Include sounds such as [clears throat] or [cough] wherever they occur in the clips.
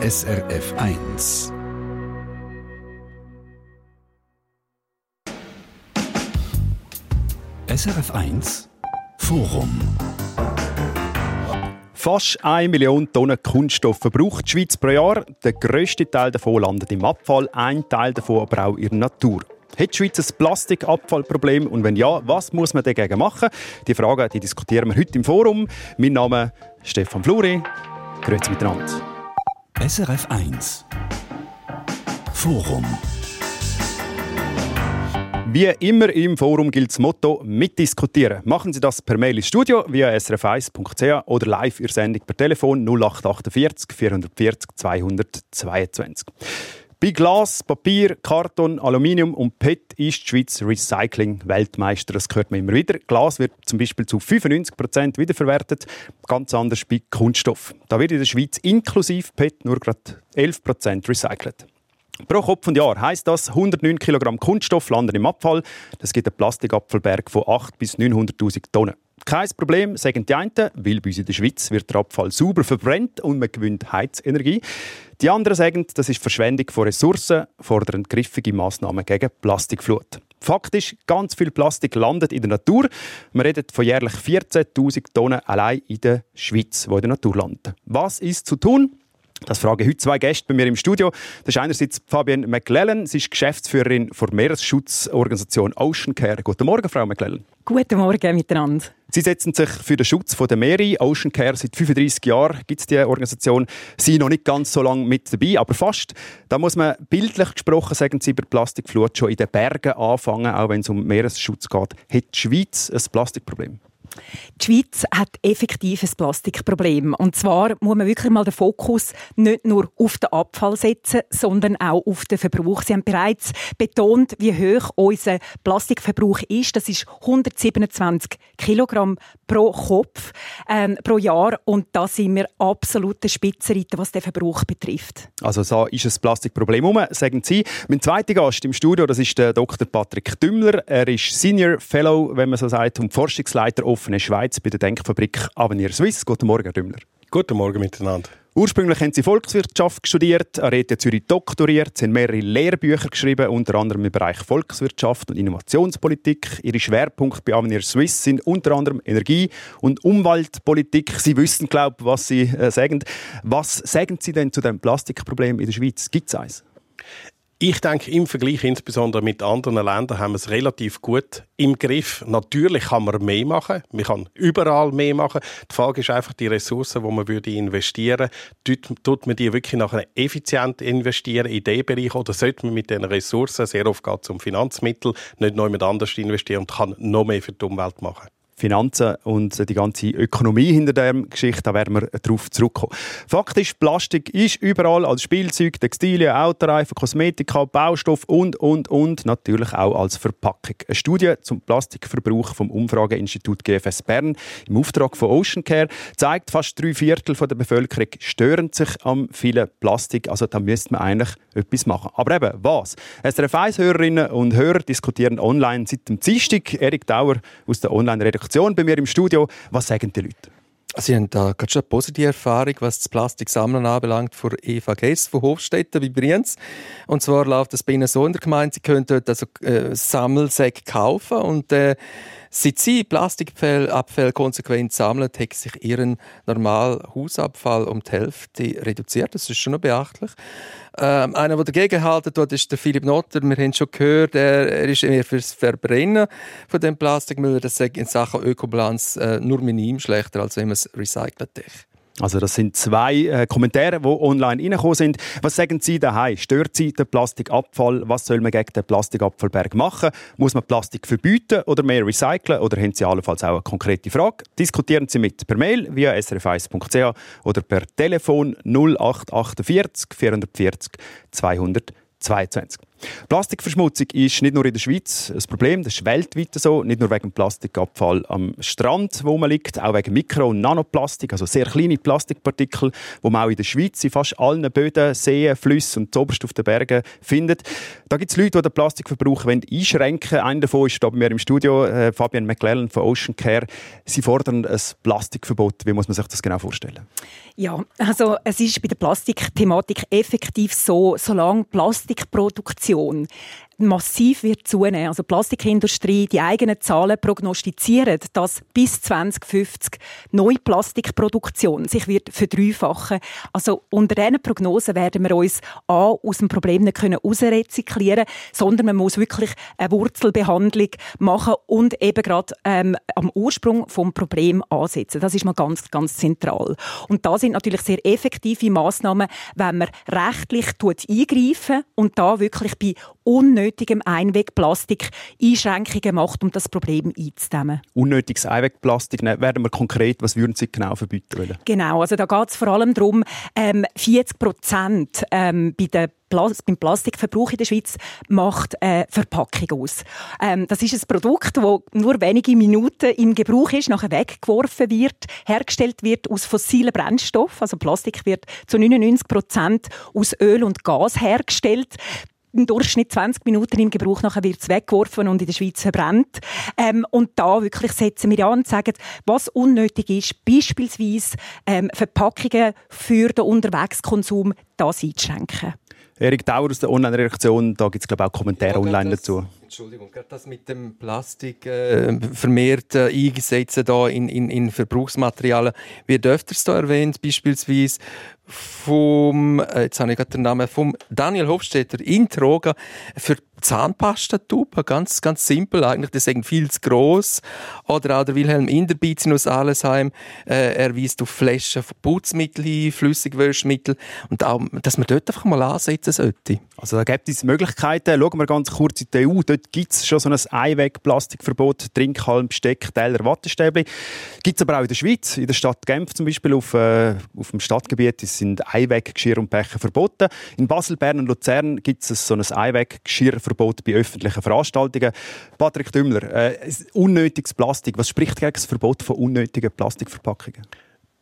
SRF 1. SRF 1 Forum. Fast 1 Million Tonnen Kunststoff verbraucht die Schweiz pro Jahr. Der grösste Teil davon landet im Abfall, ein Teil davon aber auch in der Natur. Hat die Schweiz ein Plastikabfallproblem? Und wenn ja, was muss man dagegen machen? Die Fragen die diskutieren wir heute im Forum. Mein Name ist Stefan Fluri. Grüezi miteinander. SRF 1 Forum. Wie immer im Forum gilt das Motto mitdiskutieren. Machen Sie das per Mail ins Studio via srf1.ch oder live Ihre Sendung per Telefon 0848 440 222. Bei Glas, Papier, Karton, Aluminium und PET ist die Schweiz Recycling-Weltmeister. Das hört man immer wieder. Glas wird zum Beispiel zu 95% wiederverwertet, ganz anders bei Kunststoff. Da wird in der Schweiz inklusive PET nur gerade 11% recycelt. Pro Kopf und Jahr heisst das, 109 Kilogramm Kunststoff landen im Abfall. Das gibt einen Plastikabfallberg von 800 bis 900.000 Tonnen. Kein Problem, sagen die einen, weil bei uns in der Schweiz wird der Abfall sauber verbrennt und man gewinnt Heizenergie. Die anderen sagen, das ist Verschwendung von Ressourcen, fordern griffige Massnahmen gegen Plastikflut. Faktisch, ganz viel Plastik landet in der Natur. Man redet von jährlich 14.000 Tonnen allein in der Schweiz, die in der Natur landen. Was ist zu tun? Das fragen heute zwei Gäste bei mir im Studio. Das ist einerseits Fabienne McLellan. Sie ist Geschäftsführerin der Meeresschutzorganisation Ocean Care. Guten Morgen, Frau McLellan. Guten Morgen miteinander. Sie setzen sich für den Schutz der Meere. Ocean Care seit 35 Jahren gibt es die Organisation. Sie sind noch nicht ganz so lange mit dabei, aber fast. Da muss man bildlich gesprochen, sagen Sie, über Plastikflut schon in den Bergen anfangen, auch wenn es um Meeresschutz geht. Hat die Schweiz ein Plastikproblem? Die Schweiz hat effektiv ein Plastikproblem. Und zwar muss man wirklich mal den Fokus nicht nur auf den Abfall setzen, sondern auch auf den Verbrauch. Sie haben bereits betont, wie hoch unser Plastikverbrauch ist. Das ist 127 Kilogramm pro Kopf ähm, pro Jahr. Und da sind wir absolute Spitzenreiter, was den Verbrauch betrifft. Also da ist ein Plastikproblem herum, sagen Sie. Mein zweiter Gast im Studio, das ist der Dr. Patrick Dümmler. Er ist Senior Fellow, wenn man so sagt, und Forschungsleiter offene Schweiz bei der Denkfabrik Avenir Suisse. Guten Morgen, Herr Dümmler. Guten Morgen miteinander. Ursprünglich haben Sie Volkswirtschaft studiert, an RWTH Zürich doktoriert, Sie haben mehrere Lehrbücher geschrieben, unter anderem im Bereich Volkswirtschaft und Innovationspolitik. Ihre Schwerpunkte bei Avenir Suisse sind unter anderem Energie- und Umweltpolitik. Sie wissen, glaube ich, was Sie äh, sagen. Was sagen Sie denn zu dem Plastikproblem in der Schweiz? Gibt es eins? Ich denke, im Vergleich insbesondere mit anderen Ländern haben wir es relativ gut im Griff. Natürlich kann man mehr machen. Man kann überall mehr machen. Die Frage ist einfach die Ressourcen, die man würde investieren würde. Tut man die wirklich nachher effizient investieren in diesen Bereich oder sollte man mit diesen Ressourcen, sehr oft geht es um Finanzmittel, nicht noch jemand anders investieren und kann noch mehr für die Umwelt machen? Finanzen und die ganze Ökonomie hinter der Geschichte, da werden wir darauf zurückkommen. Faktisch, Plastik ist überall als Spielzeug, Textilien, Autoreifen, Kosmetika, Baustoff und, und, und natürlich auch als Verpackung. Eine Studie zum Plastikverbrauch vom Umfrageinstitut GFS Bern im Auftrag von Ocean Care zeigt, fast drei Viertel der Bevölkerung stören sich am vielen Plastik. Also da müsste man eigentlich etwas machen. Aber eben, was? SRF 1-Hörerinnen und Hörer diskutieren online seit dem Dienstag. Erik Dauer aus der Online-Redaktion Redaktion bei mir im Studio. Was sagen die Leute? Sie haben da gerade schon eine positive Erfahrung, was das Plastiksammeln anbelangt, von Eva Gess von Hofstetten bei Brienz. Und zwar läuft das bei Ihnen so in der Gemeinde, Sie können dort also äh, Sammelsäcke kaufen und äh, Seit sie Plastikabfälle konsequent sammelt, hat sich ihren normalen Hausabfall um die Hälfte reduziert. Das ist schon noch beachtlich. Ähm, einer, der dagegen halten ist der Philipp Notter. Wir haben schon gehört, er, er ist eher fürs Verbrennen von dem Plastikmüll. Das sagt in Sachen Ökobilanz äh, nur minim schlechter, als wenn man es recycelt. Also das sind zwei äh, Kommentare, die online reingekommen sind. Was sagen Sie daheim? Stört Sie der Plastikabfall? Was soll man gegen den Plastikabfallberg machen? Muss man Plastik verbieten oder mehr recyceln? Oder haben Sie allenfalls auch eine konkrete Frage? Diskutieren Sie mit per Mail via srf1.ch oder per Telefon 0848 440 222. Plastikverschmutzung ist nicht nur in der Schweiz ein Problem, das ist weltweit so. Nicht nur wegen Plastikabfall am Strand, wo man liegt, auch wegen Mikro- und Nanoplastik, also sehr kleine Plastikpartikel, die man auch in der Schweiz in fast allen Böden, Seen, Flüssen und zuoberst auf den Bergen findet. Da gibt es Leute, die den Plastikverbrauch einschränken wollen. Einer davon ist hier bei mir im Studio, äh, Fabian McLellan von Ocean Care. Sie fordern ein Plastikverbot. Wie muss man sich das genau vorstellen? Ja, also es ist bei der Plastikthematik effektiv so, solange Plastikproduktion Aktion massiv wird zunehmen. Also die Plastikindustrie, die eigenen Zahlen prognostizieren, dass bis 2050 neue Plastikproduktion sich wird verdreifachen. Also unter diesen Prognosen werden wir uns A, aus dem Problem nicht können rausrezyklieren, sondern man muss wirklich eine Wurzelbehandlung machen und eben gerade ähm, am Ursprung vom Problem ansetzen. Das ist mal ganz, ganz zentral. Und da sind natürlich sehr effektive Maßnahmen, wenn man rechtlich eingreifen und da wirklich bei unnötigem Einwegplastik Einschränkungen macht, um das Problem einzudämmen. Unnötiges Einwegplastik, ne, werden wir konkret, was würden Sie genau verbieten wollen? Genau, also da geht es vor allem darum, ähm, 40 Prozent ähm, bei Plas beim Plastikverbrauch in der Schweiz macht äh, Verpackung aus. Ähm, das ist ein Produkt, das nur wenige Minuten im Gebrauch ist, nachher weggeworfen wird, hergestellt wird aus fossilen Brennstoffen. Also Plastik wird zu 99 Prozent aus Öl und Gas hergestellt im Durchschnitt 20 Minuten im Gebrauch, nachher wird es weggeworfen und in der Schweiz verbrennt. Ähm, und da wirklich setzen wir an und sagen, was unnötig ist, beispielsweise ähm, Verpackungen für den Unterwegskonsum, das einzuschränken. Erik Dauer aus der Online-Reaktion, da gibt es glaube ich auch Kommentare ja, online das, dazu. Entschuldigung, gerade das mit dem Plastik äh, vermehrt äh, eingesetzt da in, in, in Verbrauchsmaterialien wird öfters da erwähnt, beispielsweise vom, äh, jetzt habe ich gerade den Namen, vom Daniel Hofstetter in Troga für Zahnpastatuben, ganz, ganz simpel eigentlich, die sind viel zu gross. Oder auch der Wilhelm Inderbizin aus Allesheim, äh, er weist auf Flaschen von Putzmittel hin, Flüssigwäschmittel und auch, dass man dort einfach mal ansetzen sollte. Also da gibt es Möglichkeiten. Schauen wir ganz kurz in die EU. Dort gibt es schon so ein Einweg-Plastikverbot, Trinkhalm, Besteck, Teller, Wattestäbchen. Gibt es aber auch in der Schweiz, in der Stadt Genf zum Beispiel, auf, äh, auf dem Stadtgebiet sind Einweggeschirr und Becher verboten. In Basel, Bern und Luzern gibt es so ein Einweggeschirrverbot bei öffentlichen Veranstaltungen. Patrick Dümmler, äh, unnötiges Plastik, was spricht gegen das Verbot von unnötigen Plastikverpackungen?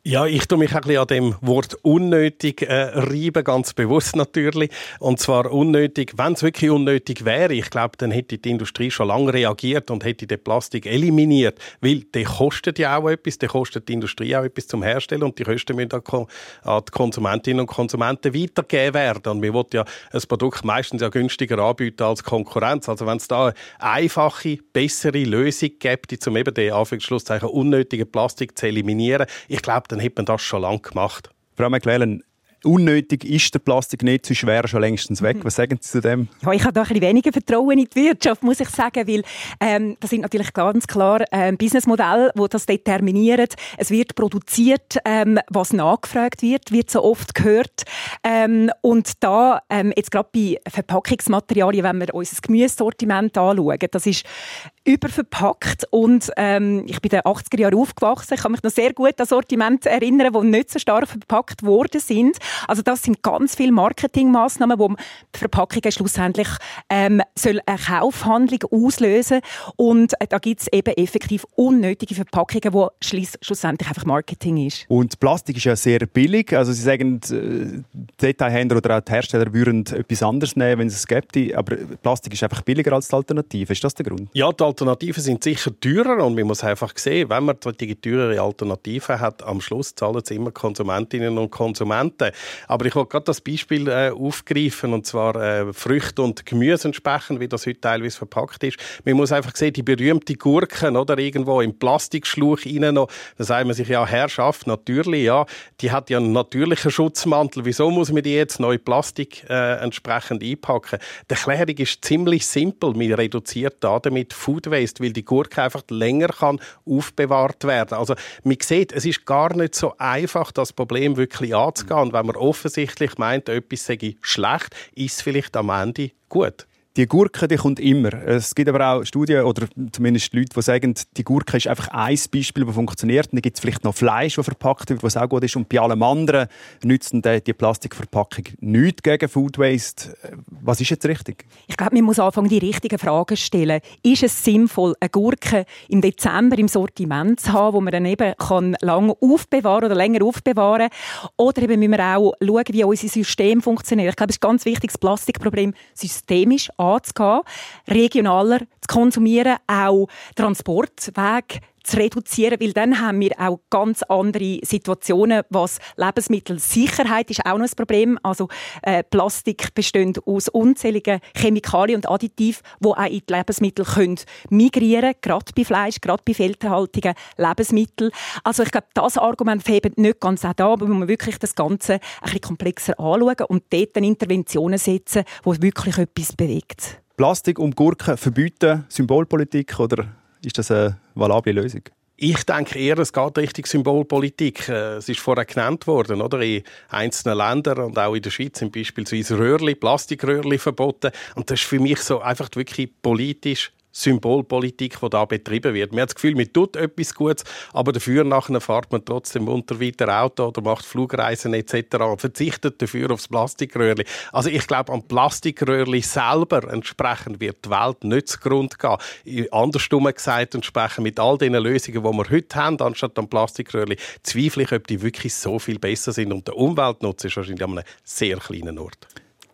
Ja, ich tue mich ein bisschen an dem Wort unnötig äh, reiben, ganz bewusst natürlich. Und zwar unnötig, wenn es wirklich unnötig wäre, ich glaube, dann hätte die Industrie schon lange reagiert und hätte den Plastik eliminiert, weil der kostet ja auch etwas, der kostet die Industrie auch etwas zum Herstellen und die Kosten müssen an die Konsumentinnen und Konsumenten weitergegeben werden. Und wir wollen ja ein Produkt meistens ja günstiger anbieten als Konkurrenz. Also wenn es da eine einfache, bessere Lösung gibt, um eben den Anführungsschlusszeichen unnötigen Plastik zu eliminieren, ich glaube, dann hätte man das schon lange gemacht. Frau McLellan, unnötig ist der Plastik nicht, zu schwer schon längstens weg. Mhm. Was sagen Sie zu dem? Ja, ich habe da ein bisschen weniger Vertrauen in die Wirtschaft, muss ich sagen, weil ähm, das sind natürlich ganz klar ähm, Businessmodelle, die das determinieren. Es wird produziert, ähm, was nachgefragt wird, wird so oft gehört. Ähm, und da, ähm, jetzt gerade bei Verpackungsmaterialien, wenn wir unser Gemüsesortiment anschauen, das ist überverpackt und ähm, ich bin in den 80er Jahren aufgewachsen. Ich kann mich noch sehr gut an Sortimente erinnern, die nicht so stark verpackt worden sind. Also das sind ganz viele Marketingmaßnahmen, wo die Verpackungen schlussendlich ähm, soll eine Kaufhandlung auslösen und äh, da gibt es eben effektiv unnötige Verpackungen, wo schlussendlich einfach Marketing ist. Und Plastik ist ja sehr billig. Also Sie sagen, äh, Detailhändler oder auch die Hersteller würden etwas anderes nehmen, wenn es es gäbe. Aber Plastik ist einfach billiger als die Alternative. Ist das der Grund? Ja, die Alternativen sind sicher teurer und man muss einfach sehen, wenn man solche teurere Alternativen hat, am Schluss zahlen es immer Konsumentinnen und Konsumenten. Aber ich wollte gerade das Beispiel äh, aufgreifen und zwar äh, Früchte und Gemüse entsprechend, wie das heute teilweise verpackt ist. Man muss einfach sehen, die berühmte Gurken oder irgendwo im Plastikschluch rein noch, da sagt man sich ja Herrschaft, natürlich, ja, die hat ja einen natürlichen Schutzmantel. Wieso muss man die jetzt neu Plastik äh, entsprechend einpacken? Die Erklärung ist ziemlich simpel. Man reduziert damit Food Waste, weil die Gurke einfach länger kann aufbewahrt werden. Also man sieht, es ist gar nicht so einfach, das Problem wirklich anzugehen. Und wenn man offensichtlich meint, etwas sei schlecht, ist es vielleicht am Ende gut. Die Gurke, die kommt immer. Es gibt aber auch Studien oder zumindest Leute, die sagen, die Gurke ist einfach ein Beispiel, das funktioniert. Dann gibt es vielleicht noch Fleisch, das verpackt wird, was auch gut ist. Und bei allem anderen nützt die Plastikverpackung nichts gegen Food Waste. Was ist jetzt richtig? Ich glaube, man muss anfangen, die richtigen Fragen zu stellen. Ist es sinnvoll, eine Gurke im Dezember im Sortiment zu haben, wo man dann eben kann lange aufbewahren oder länger aufbewahren Oder eben müssen wir auch schauen, wie unser System funktioniert. Ich glaube, es ist ganz wichtig, das Plastikproblem systemisch anzugehen, regionaler zu konsumieren, auch Transportwege zu reduzieren, weil dann haben wir auch ganz andere Situationen, was Lebensmittelsicherheit ist auch noch ein Problem. Also äh, Plastik besteht aus unzähligen Chemikalien und Additiven, die auch in die Lebensmittel können migrieren, gerade bei Fleisch, gerade bei feldhaltigen Lebensmitteln. Also ich glaube, das Argument fehlt nicht ganz auch da, aber man muss wirklich das Ganze ein bisschen komplexer anschauen und dort Interventionen setzen, die wirklich etwas bewegt. Plastik und Gurken verbieten, Symbolpolitik oder ist das eine valable Lösung? Ich denke eher, es geht Richtung Symbolpolitik. Äh, es ist vorher genannt worden, oder? In einzelnen Ländern und auch in der Schweiz sind beispielsweise Röhrli, Plastikröhrli verboten. Und das ist für mich so einfach wirklich politisch Symbolpolitik, die da betrieben wird. Man hat das Gefühl, man tut etwas Gutes, aber dafür nachher fährt man trotzdem munter weiter Auto oder macht Flugreisen etc. und verzichtet dafür aufs Plastikröhrli. Also ich glaube, am Plastikröhrli selber entsprechend wird die Welt nicht zugrunde gehen. Andersrum gesagt, entsprechend mit all den Lösungen, die wir heute haben, anstatt am Plastikröhrli, zweifle ich, ob die wirklich so viel besser sind und der Umweltnutzen ist wahrscheinlich an einem sehr kleinen Ort.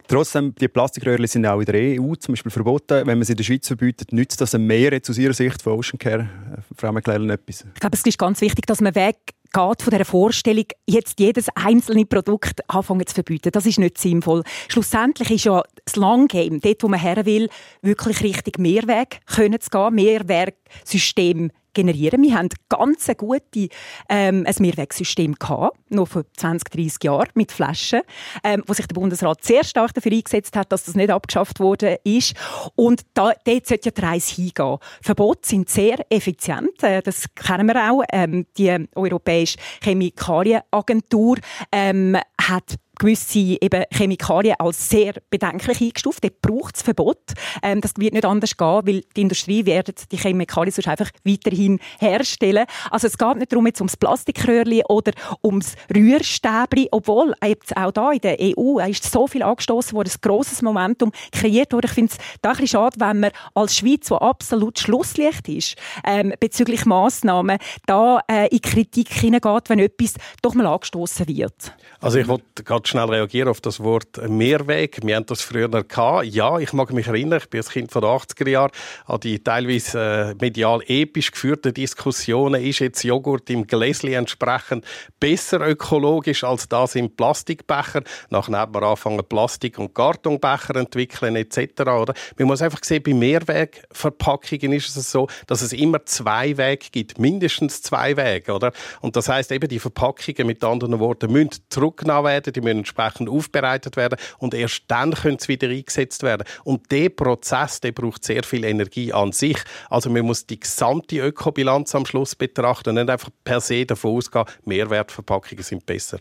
Trotzdem, die Plastikröhrchen sind auch in der EU zum Beispiel verboten. Wenn man sie in der Schweiz verbietet, nützt das mehr aus Ihrer Sicht von Ocean Care? Äh, Frau McLellan, etwas? Ich glaube, es ist ganz wichtig, dass man weg geht von der Vorstellung, jetzt jedes einzelne Produkt anfangen zu verbieten. Das ist nicht sinnvoll. Schlussendlich ist ja das Long Game, dort, wo man her will, wirklich richtig Mehrweg können zu gehen, Mehrwegsystem generieren. Wir haben ganz gute ähm, ein Mehrwegsystem gehabt, noch vor 20, 30 Jahren mit Flaschen, ähm, wo sich der Bundesrat sehr stark dafür eingesetzt hat, dass das nicht abgeschafft wurde ist. Und da, dort sollte ja die Reise hingehen. Verbote sind sehr effizient, äh, das kennen wir auch. Ähm, die Europäische Chemikalienagentur ähm, hat gewisse eben Chemikalien als sehr bedenklich eingestuft. Dort braucht es Verbot. Ähm, das wird nicht anders gehen, weil die Industrie wird die Chemikalien sonst einfach weiterhin herstellen. Also es geht nicht darum, jetzt ums Plastikröhrli oder ums Rührstäbli, obwohl jetzt auch da in der EU ist so viel angestoßen worden, ein grosses Momentum kreiert wurde. Ich finde es da ein bisschen schade, wenn man als Schweiz, wo absolut Schlusslicht ist, ähm, bezüglich Massnahmen, da äh, in Kritik hineingeht, wenn etwas doch mal angestoßen wird. Also ich wollte gerade schnell reagieren auf das Wort Mehrweg. Wir haben das früher gehabt. Ja, ich mag mich erinnern, ich bin ein Kind von den 80er Jahren, an die teilweise äh, medial episch geführten Diskussionen. Ist jetzt Joghurt im Gläschen entsprechend besser ökologisch als das im Plastikbecher? Nachher hat man angefangen, Plastik- und Kartonbecher entwickeln etc. Oder? Man muss einfach sehen, bei Mehrwegverpackungen ist es so, dass es immer zwei Wege gibt, mindestens zwei Wege. Oder? Und das heißt eben, die Verpackungen mit anderen Worten müssen zurückgenommen werden, die müssen entsprechend aufbereitet werden und erst dann können sie wieder eingesetzt werden. Und der Prozess, der braucht sehr viel Energie an sich. Also man muss die gesamte Ökobilanz am Schluss betrachten und nicht einfach per se davon ausgehen, Mehrwertverpackungen sind besser.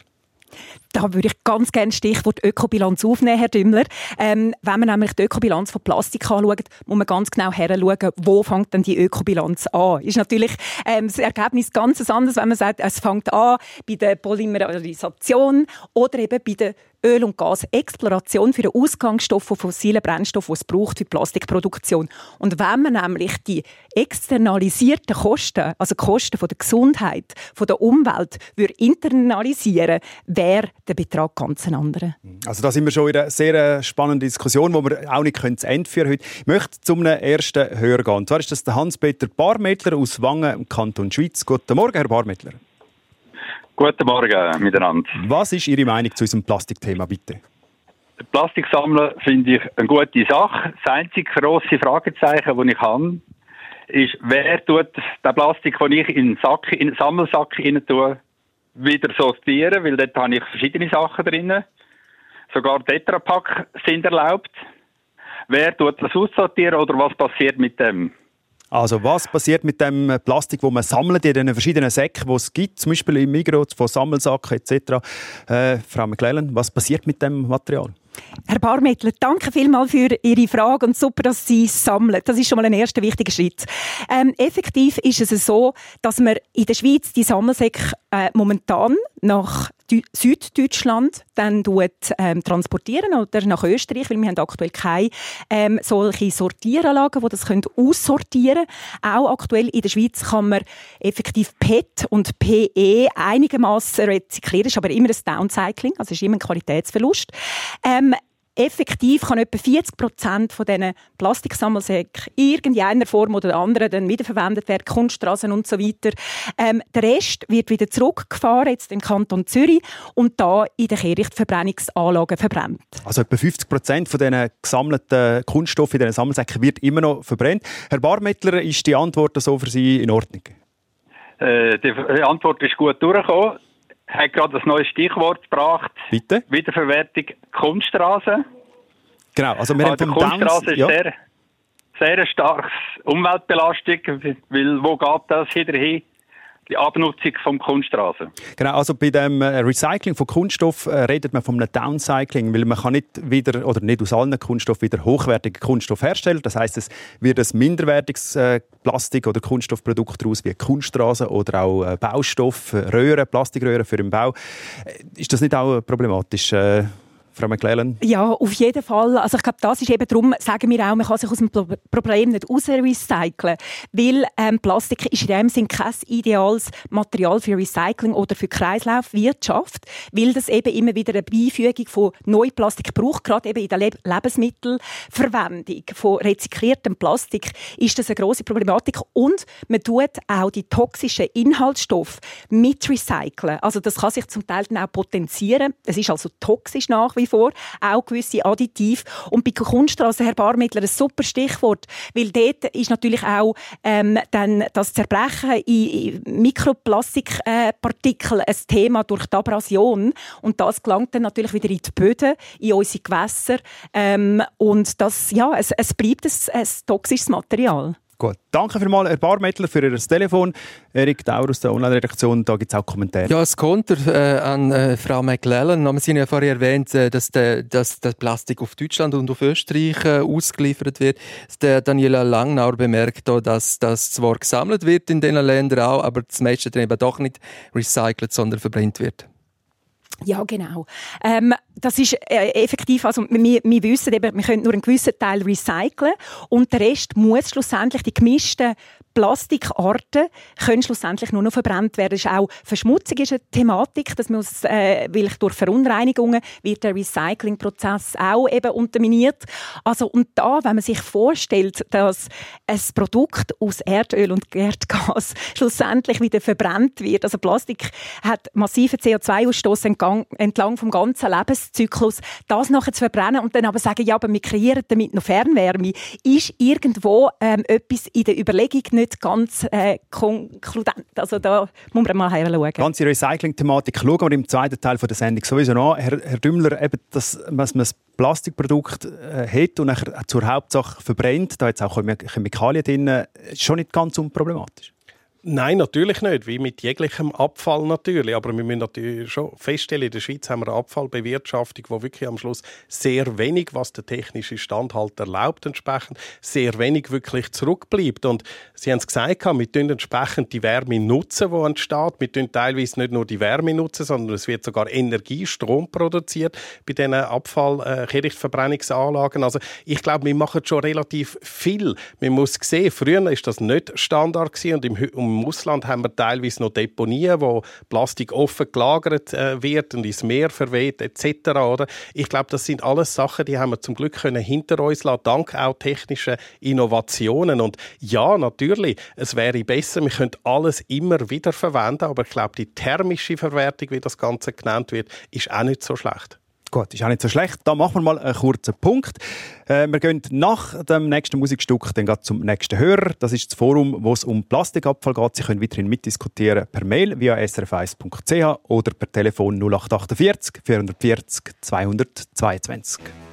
Da würde ich ganz gerne Stichwort Ökobilanz aufnehmen, Herr Dümmler. Ähm, wenn man nämlich die Ökobilanz von Plastik anschaut, muss man ganz genau heranschauen, wo fängt denn die Ökobilanz an. Ist natürlich ähm, das Ergebnis ganz anders, wenn man sagt, es fängt an bei der Polymerisation oder eben bei der Öl- und Gasexploration für den Ausgangsstoff von fossilen Brennstoffen, die es braucht für die Plastikproduktion. Und wenn man nämlich die externalisierten Kosten, also die Kosten von der Gesundheit, von der Umwelt, würde internalisieren, wäre der Betrag ganz ein anderer. Also da sind wir schon in einer sehr äh, spannenden Diskussion, die wir auch nicht zu Ende führen können. Ich möchte zu einem ersten Hörer gehen. Und zwar ist das der Hans-Peter Barmettler aus Wangen im Kanton Schweiz. Guten Morgen, Herr Barmettler. Guten Morgen miteinander. Was ist Ihre Meinung zu unserem Plastikthema, bitte? Plastik sammeln finde ich eine gute Sache. Das einzige grosse Fragezeichen, das ich habe, ist, wer tut den Plastik, den ich in den, Sack, in den Sammelsack rein tue, wieder sortieren, weil dort habe ich verschiedene Sachen drin. Sogar Tetrapack sind erlaubt. Wer tut das aussortieren oder was passiert mit dem? Also was passiert mit dem Plastik, wo man sammelt in den verschiedenen Säcken, die es gibt, zum Beispiel im Migros von Sammelsacken etc. Äh, Frau McClellan, was passiert mit dem Material? Herr Barmettler, danke vielmals für Ihre Frage und super, dass Sie sammeln. Das ist schon mal ein erster wichtiger Schritt. Ähm, effektiv ist es so, dass wir in der Schweiz die Sammelsäcke äh, momentan nach Süddeutschland dann ähm, transportieren oder nach Österreich, weil wir haben aktuell keine ähm, solche Sortieranlagen, die das können aussortieren können. Auch aktuell in der Schweiz kann man effektiv PET und PE einigermaßen rezyklieren, ist aber immer ein Downcycling, also ist immer ein Qualitätsverlust. Ähm, effektiv kann etwa 40 Prozent von diesen Plastiksammelsäcken in irgendeiner Form oder anderen dann wiederverwendet werden, Kunststraßen und so weiter. Ähm, der Rest wird wieder zurückgefahren, jetzt im Kanton Zürich, und da in den Kehrichtverbrennungsanlagen verbrannt. Also etwa 50 Prozent von diesen gesammelten Kunststoffen in diesen Sammelsäcken wird immer noch verbrannt. Herr Barmettler, ist die Antwort so für Sie in Ordnung? Äh, die Antwort ist gut durchgekommen hat gerade ein neues Stichwort gebracht. Bitte? Wiederverwertung Kunststraße. Genau, also wir also haben vom Kunststraße ist ja. sehr, sehr starkes Umweltbelastung, weil wo geht das wieder hin? Die Abnutzung vom Kunststraßen. Genau, also bei dem äh, Recycling von Kunststoff äh, redet man von einem Downcycling, weil man kann nicht wieder oder nicht aus allen Kunststoffen wieder hochwertigen Kunststoff herstellen. Das heißt, es wird ein minderwertiges äh, Plastik- oder Kunststoffprodukt daraus wie Kunststraße oder auch Baustoff, Röhren, Plastikröhren für den Bau. Ist das nicht auch problematisch? Frau McLellan? Ja, auf jeden Fall. Also ich glaube, das ist eben darum, sagen wir auch, man kann sich aus dem Problem nicht raus recyceln, weil ähm, Plastik ist in dem Sinne kein ideales Material für Recycling oder für Kreislaufwirtschaft, weil das eben immer wieder eine Beifügung von Neuplastik braucht, gerade eben in der Le Lebensmittelverwendung von rezykliertem Plastik ist das eine große Problematik und man tut auch die toxischen Inhaltsstoffe mit recyceln. Also das kann sich zum Teil dann auch potenzieren. Es ist also toxisch nach wie vor, auch gewisse Additive. Und bei Kunststraße, Herr Barmittler, ein super Stichwort, weil dort ist natürlich auch ähm, dann das Zerbrechen in, in Mikroplastikpartikel äh, ein Thema durch die Abrasion. Und das gelangt dann natürlich wieder in die Böden, in unsere Gewässer. Ähm, und das, ja, es, es bleibt ein, ein toxisches Material. Gut. Danke vielmals, Herr Barmettler, für Ihr Telefon. Erik Daur aus der Online-Redaktion, da gibt es auch Kommentare. Ja, es Konter äh, an äh, Frau McLellan. Wir haben ja vorher erwähnt, äh, dass, der, dass der Plastik auf Deutschland und auf Österreich äh, ausgeliefert wird. Der Daniela Langnauer bemerkt auch, dass das zwar gesammelt wird in diesen Ländern auch, aber das meiste dann eben doch nicht recycelt, sondern verbrennt wird. Ja, genau. Ähm, das ist äh, effektiv, also wir, wir wissen eben, wir können nur einen gewissen Teil recyceln und der Rest muss schlussendlich die gemischten Plastikarten können schlussendlich nur noch verbrannt werden. Ist auch Verschmutzung ist eine Thematik, das muss, äh, weil durch Verunreinigungen wird der Recyclingprozess auch eben unterminiert. Also und da, wenn man sich vorstellt, dass ein Produkt aus Erdöl und Erdgas [laughs] schlussendlich wieder verbrannt wird, also Plastik hat massiven CO2-Ausstoß entlang vom ganzen Lebenszyklus, das nachher zu verbrennen und dann aber sagen, ja, aber wir kreieren damit noch Fernwärme, ist irgendwo ähm, etwas in der Überlegung nicht nicht ganz äh, konkludent. Also da muss man mal schauen. Die ganze Recycling-Thematik schauen wir im zweiten Teil der Sendung sowieso an. Herr, Herr Dümmler, eben das, was man das Plastikprodukt äh, hat und zur Hauptsache verbrennt, da jetzt auch Chemikalien drin, ist schon nicht ganz unproblematisch. Nein, natürlich nicht, wie mit jeglichem Abfall natürlich. Aber wir müssen natürlich schon feststellen, in der Schweiz haben wir eine Abfallbewirtschaftung, wo wirklich am Schluss sehr wenig, was der technische Stand halt erlaubt, entsprechend sehr wenig wirklich zurückbleibt. Und Sie haben es gesagt, wir tun entsprechend die Wärme nutzen, die entsteht. Wir tun teilweise nicht nur die Wärme nutzen, sondern es wird sogar Energie, Strom produziert bei diesen Abfall-, äh, Also ich glaube, wir machen schon relativ viel. Man muss sehen, früher ist das nicht Standard gewesen und im im Ausland haben wir teilweise noch Deponien, wo Plastik offen gelagert äh, wird und ins Meer verweht etc. Ich glaube, das sind alles Sachen, die haben wir zum Glück können hinter uns lassen, dank auch technischer Innovationen. Und ja, natürlich, es wäre besser, wir könnten alles immer wieder verwenden, aber ich glaube, die thermische Verwertung, wie das Ganze genannt wird, ist auch nicht so schlecht. Gut, ist auch nicht so schlecht. Da machen wir mal einen kurzen Punkt. Äh, wir gehen nach dem nächsten Musikstück dann zum nächsten Hörer. Das ist das Forum, wo es um Plastikabfall geht. Sie können weiterhin mitdiskutieren per Mail via srf1.ch oder per Telefon 0848 440 222.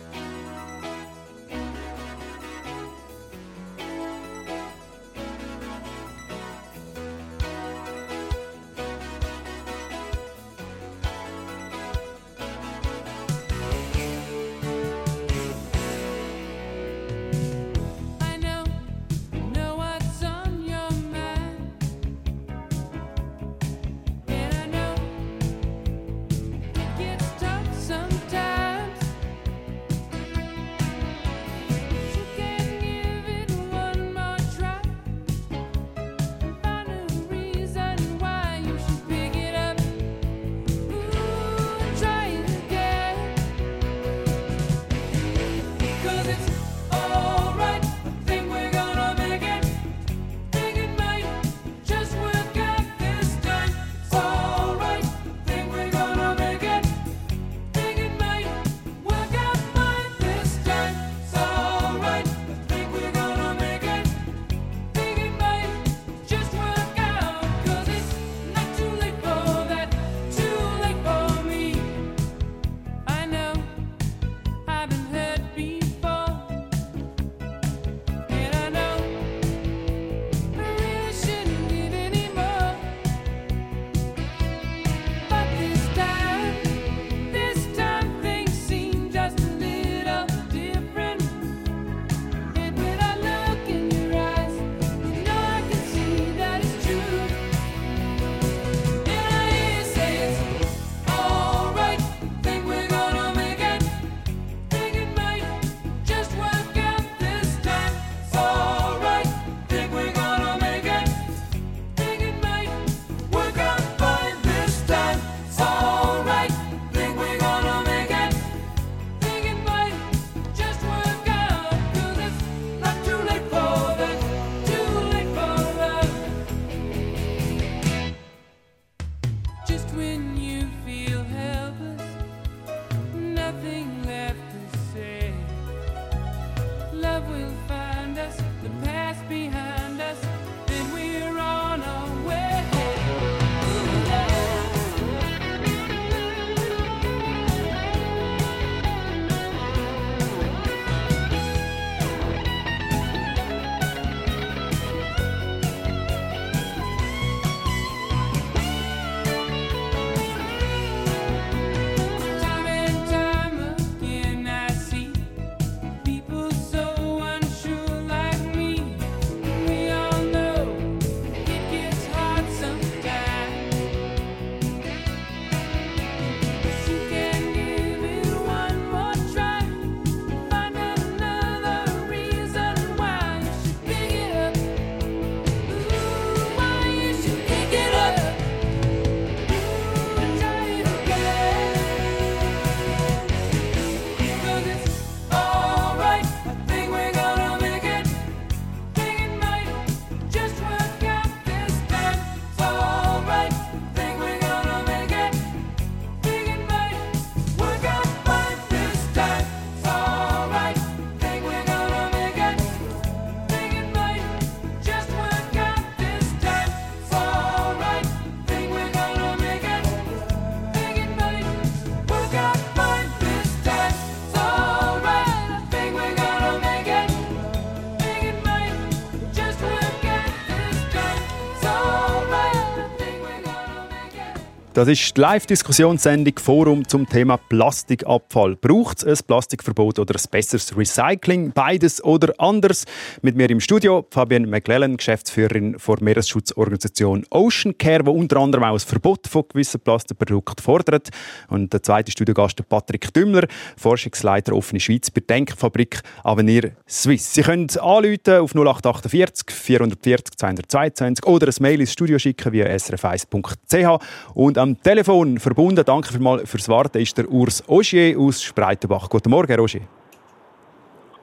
Das ist die Live-Diskussionssendung Forum zum Thema Plastikabfall. Braucht es ein Plastikverbot oder ein besseres Recycling? Beides oder anders? Mit mir im Studio Fabienne McLellan, Geschäftsführerin der Meeresschutzorganisation Ocean Care, die unter anderem auch ein Verbot von gewissen Plastikprodukten fordert. Und der zweite Studiogast Patrick Dümmler, Forschungsleiter Offene Schweiz bei Denkfabrik Avenir Suisse. Sie können anrufen auf 0848 440 222 oder ein Mail ins Studio schicken via srf1.ch und am Telefon verbunden, danke vielmals fürs Warten, ist der Urs Ogier aus Spreitenbach. Guten Morgen, Herr Ogier.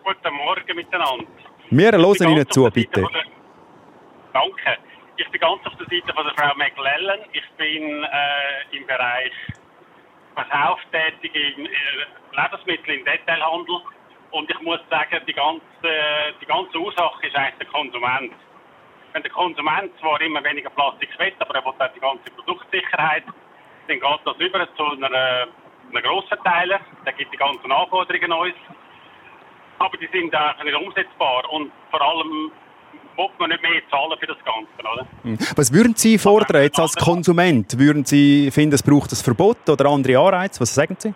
Guten Morgen miteinander. Wir hören Ihnen zu, bitte. Der, danke. Ich bin ganz auf der Seite von der Frau McLellan. Ich bin äh, im Bereich Verkauf tätig in äh, Lebensmittel im Detailhandel. Und ich muss sagen, die ganze, die ganze Ursache ist eigentlich der Konsument wenn der Konsument zwar immer weniger Plastik will, aber er will auch die ganze Produktsicherheit, dann geht das über zu einer, einer Grossverteiler, der gibt die ganzen Anforderungen an uns. Aber die sind auch nicht umsetzbar und vor allem muss man nicht mehr zahlen für das Ganze, oder? Hm. Was würden Sie fordern jetzt als Konsument? Würden Sie finden, es braucht ein Verbot oder andere Anreize? Was sagen Sie?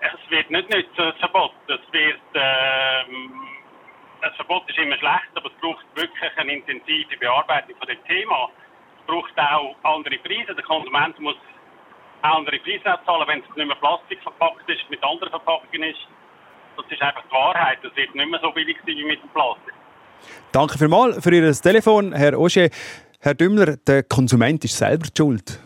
Es wird nicht nützen, ein Verbot. Es wird ähm, ein Verbot ist immer schlecht, aber es braucht wirklich eine intensive Bearbeitung von dem Thema. Es braucht auch andere Preise. Der Konsument muss auch andere Preise zahlen, wenn es nicht mehr Plastik verpackt ist, mit anderen Verpackungen ist. Das ist einfach die Wahrheit. Es wird nicht mehr so billig sein wie mit dem Plastik. Danke vielmals für Ihr Telefon, Herr Ogier. Herr Dümmler, der Konsument ist selber schuld.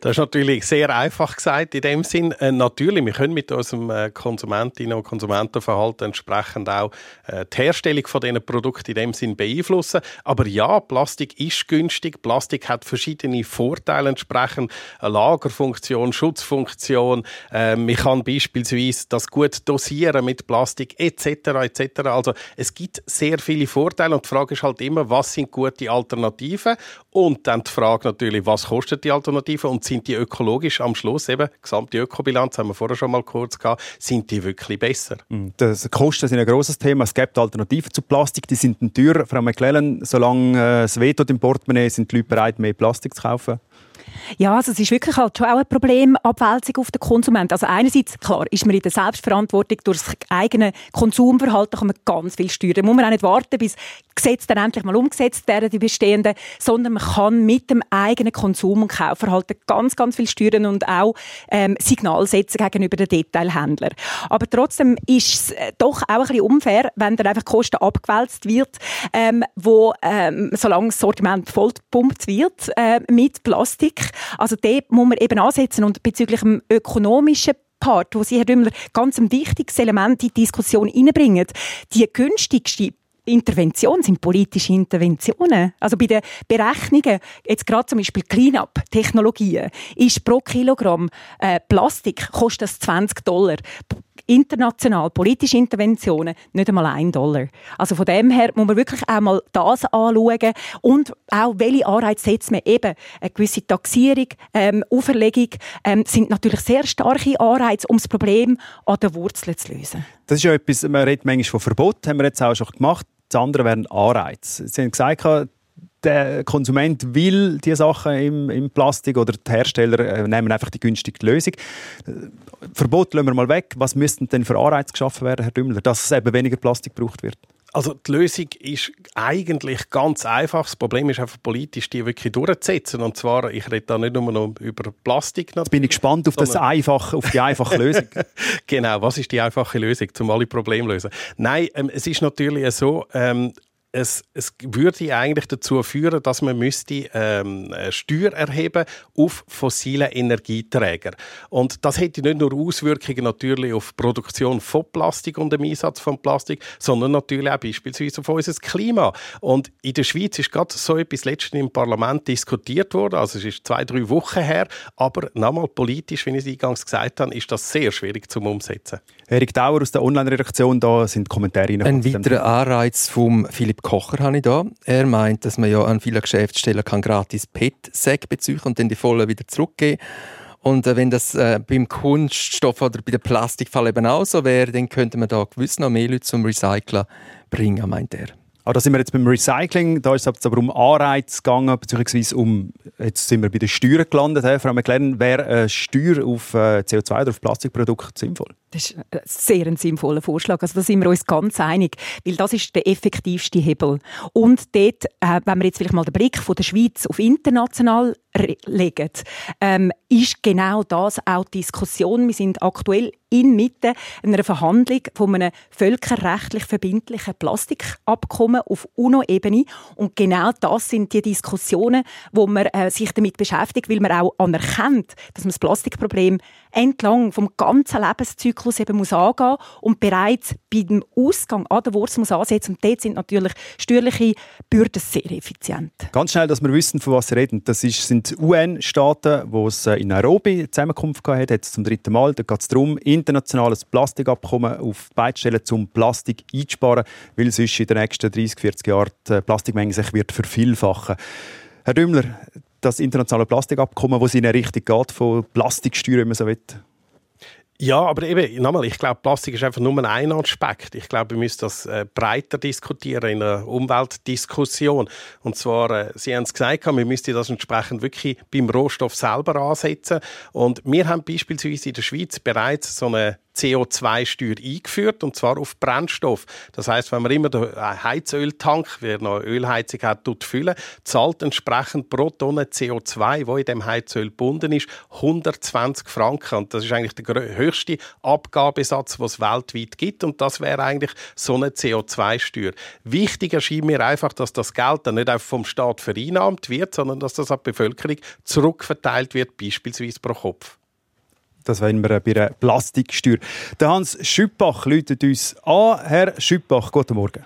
Das ist natürlich sehr einfach gesagt in dem Sinn. Äh, natürlich, wir können mit unserem äh, Konsumentinnen- und Konsumentenverhalten entsprechend auch äh, die Herstellung von diesen Produkten in dem Sinn beeinflussen. Aber ja, Plastik ist günstig. Plastik hat verschiedene Vorteile entsprechend. Eine Lagerfunktion, Schutzfunktion. Äh, man kann beispielsweise das gut dosieren mit Plastik etc. etc. Also es gibt sehr viele Vorteile und die Frage ist halt immer, was sind gute Alternativen? Und dann die Frage natürlich, was kostet die Alternative? Alternativen und sind die ökologisch am Schluss eben, gesamte Ökobilanz haben wir vorher schon mal kurz gehabt, sind die wirklich besser? Mm, das Kosten sind ein grosses Thema. Es gibt Alternativen zu Plastik, die sind teuer. Frau McClellan, solange äh, es wehtut im Portemonnaie, sind die Leute bereit, mehr Plastik zu kaufen? Ja, also es ist wirklich halt schon auch ein Problem, Abwälzung auf den Konsumenten. Also einerseits, klar, ist man in der Selbstverantwortung durch das eigene Konsumverhalten kann man ganz viel steuern. Da muss man auch nicht warten, bis Gesetze dann endlich mal umgesetzt werden, die bestehenden, sondern man kann mit dem eigenen Konsum- und Kaufverhalten ganz, ganz viel steuern und auch ähm, Signal setzen gegenüber den Detailhändlern. Aber trotzdem ist es äh, doch auch ein bisschen unfair, wenn dann einfach Kosten abgewälzt wird, ähm, wo, ähm, solange das Sortiment vollgepumpt wird äh, mit Plastik, also dort muss man eben ansetzen und bezüglich dem ökonomischen Part, wo Sie, Herr Dümmler, ganz ein wichtiges Element in die Diskussion einbringen. Die günstigste Intervention sind politische Interventionen. Also bei den Berechnungen, jetzt gerade zum Beispiel Cleanup-Technologien, ist pro Kilogramm äh, Plastik kostet das 20 Dollar international politische Interventionen nicht einmal ein Dollar. Also von dem her muss man wirklich auch mal das anschauen und auch welche Anreize setzt man eben. Eine gewisse Taxierung, ähm, Auferlegung ähm, sind natürlich sehr starke Anreize, um das Problem an der Wurzel zu lösen. Das ist ja etwas, man redet manchmal von Verbot, haben wir jetzt auch schon gemacht. Das andere wären Anreize. Sie haben gesagt, der Konsument will die Sachen im, im Plastik oder die Hersteller äh, nehmen einfach die günstigste Lösung. Äh, Verbot lassen wir mal weg. Was müssten denn für Anreize geschaffen werden, Herr Dümmler, dass es eben weniger Plastik gebraucht wird? Also die Lösung ist eigentlich ganz einfach. Das Problem ist einfach politisch, die wirklich durchzusetzen. Und zwar, ich rede da nicht nur noch über Plastik. Jetzt bin ich gespannt auf, das einfach, auf die einfache Lösung. [laughs] genau, was ist die einfache Lösung, um alle Probleme zu lösen? Nein, ähm, es ist natürlich so, ähm, es, es würde eigentlich dazu führen, dass man müsste ähm, Steuer erheben auf fossile Energieträger. Und das hätte nicht nur Auswirkungen natürlich auf die Produktion von Plastik und den Einsatz von Plastik, sondern natürlich auch beispielsweise auf unser Klima. Und in der Schweiz ist gerade so etwas letztens im Parlament diskutiert worden. Also es ist zwei, drei Wochen her. Aber nochmal politisch, wie ich es eingangs gesagt habe, ist das sehr schwierig zum Umsetzen. Erik Dauer aus der Online-Redaktion, da sind Kommentare Ein weiterer Anreiz von Philipp Kocher habe ich da. Er meint, dass man ja an vielen Geschäftsstellen kann gratis PET-Säcke beziehen und dann die vollen wieder zurückgeben und äh, wenn das äh, beim Kunststoff oder bei der Plastikfall eben auch so wäre, dann könnte man da gewiss noch mehr Leute zum Recyceln bringen, meint er. Aber da sind wir jetzt beim Recycling, da ist es aber um Anreiz gegangen, beziehungsweise um, jetzt sind wir bei den Steuern gelandet. Frau McLaren, wäre eine Steuer auf äh, CO2 oder auf Plastikprodukte sinnvoll? Das ist ein sehr sinnvoller Vorschlag. Also da sind wir uns ganz einig, weil das ist der effektivste Hebel. Und dort, äh, wenn wir jetzt vielleicht mal den Blick von der Schweiz auf international legen, ähm, ist genau das auch die Diskussion. Wir sind aktuell inmitten einer Verhandlung von einem völkerrechtlich verbindlichen Plastikabkommen auf UNO-Ebene. Und genau das sind die Diskussionen, wo man äh, sich damit beschäftigt, weil man auch anerkennt, dass man das Plastikproblem entlang vom ganzen Lebenszyklus eben muss angehen und bereits beim Ausgang an der Wurzel muss ansetzen. Und dort sind natürlich steuerliche Bürden sehr effizient. Ganz schnell, dass wir wissen, von was Sie reden. Das ist, sind UN-Staaten, wo es äh, in Nairobi eine Zusammenkunft gab, jetzt zum dritten Mal. Da geht es darum, internationales Plastikabkommen auf die Beine stellen, um Plastik einzusparen, weil sonst in den nächsten 30, 40 Jahren die Plastikmenge sich wird vervielfachen. Herr Dümmler, das internationale Plastikabkommen, das in eine Richtung geht, von Plastiksteuer, wenn man so will? Ja, aber eben, nochmal, ich glaube, Plastik ist einfach nur ein Aspekt. Ich glaube, wir müssen das äh, breiter diskutieren in einer Umweltdiskussion. Und zwar, äh, Sie haben es gesagt, wir müssten das entsprechend wirklich beim Rohstoff selber ansetzen. Und wir haben beispielsweise in der Schweiz bereits so eine CO2-Steuer eingeführt, und zwar auf Brennstoff. Das heißt, wenn man immer den Heizöltank, wer noch Ölheizung hat, tut füllen, zahlt entsprechend pro Tonne CO2, wo in dem Heizöl gebunden ist, 120 Franken. Und das ist eigentlich der höchste Abgabesatz, was es weltweit gibt. Und das wäre eigentlich so eine CO2-Steuer. Wichtig erscheint mir einfach, dass das Geld dann nicht einfach vom Staat vereinnahmt wird, sondern dass das an die Bevölkerung zurückverteilt wird, beispielsweise pro Kopf. Das wollen wir bei einer Plastiksteuer. Der Hans Schüppach läutet uns an. Herr Schüppach, guten Morgen.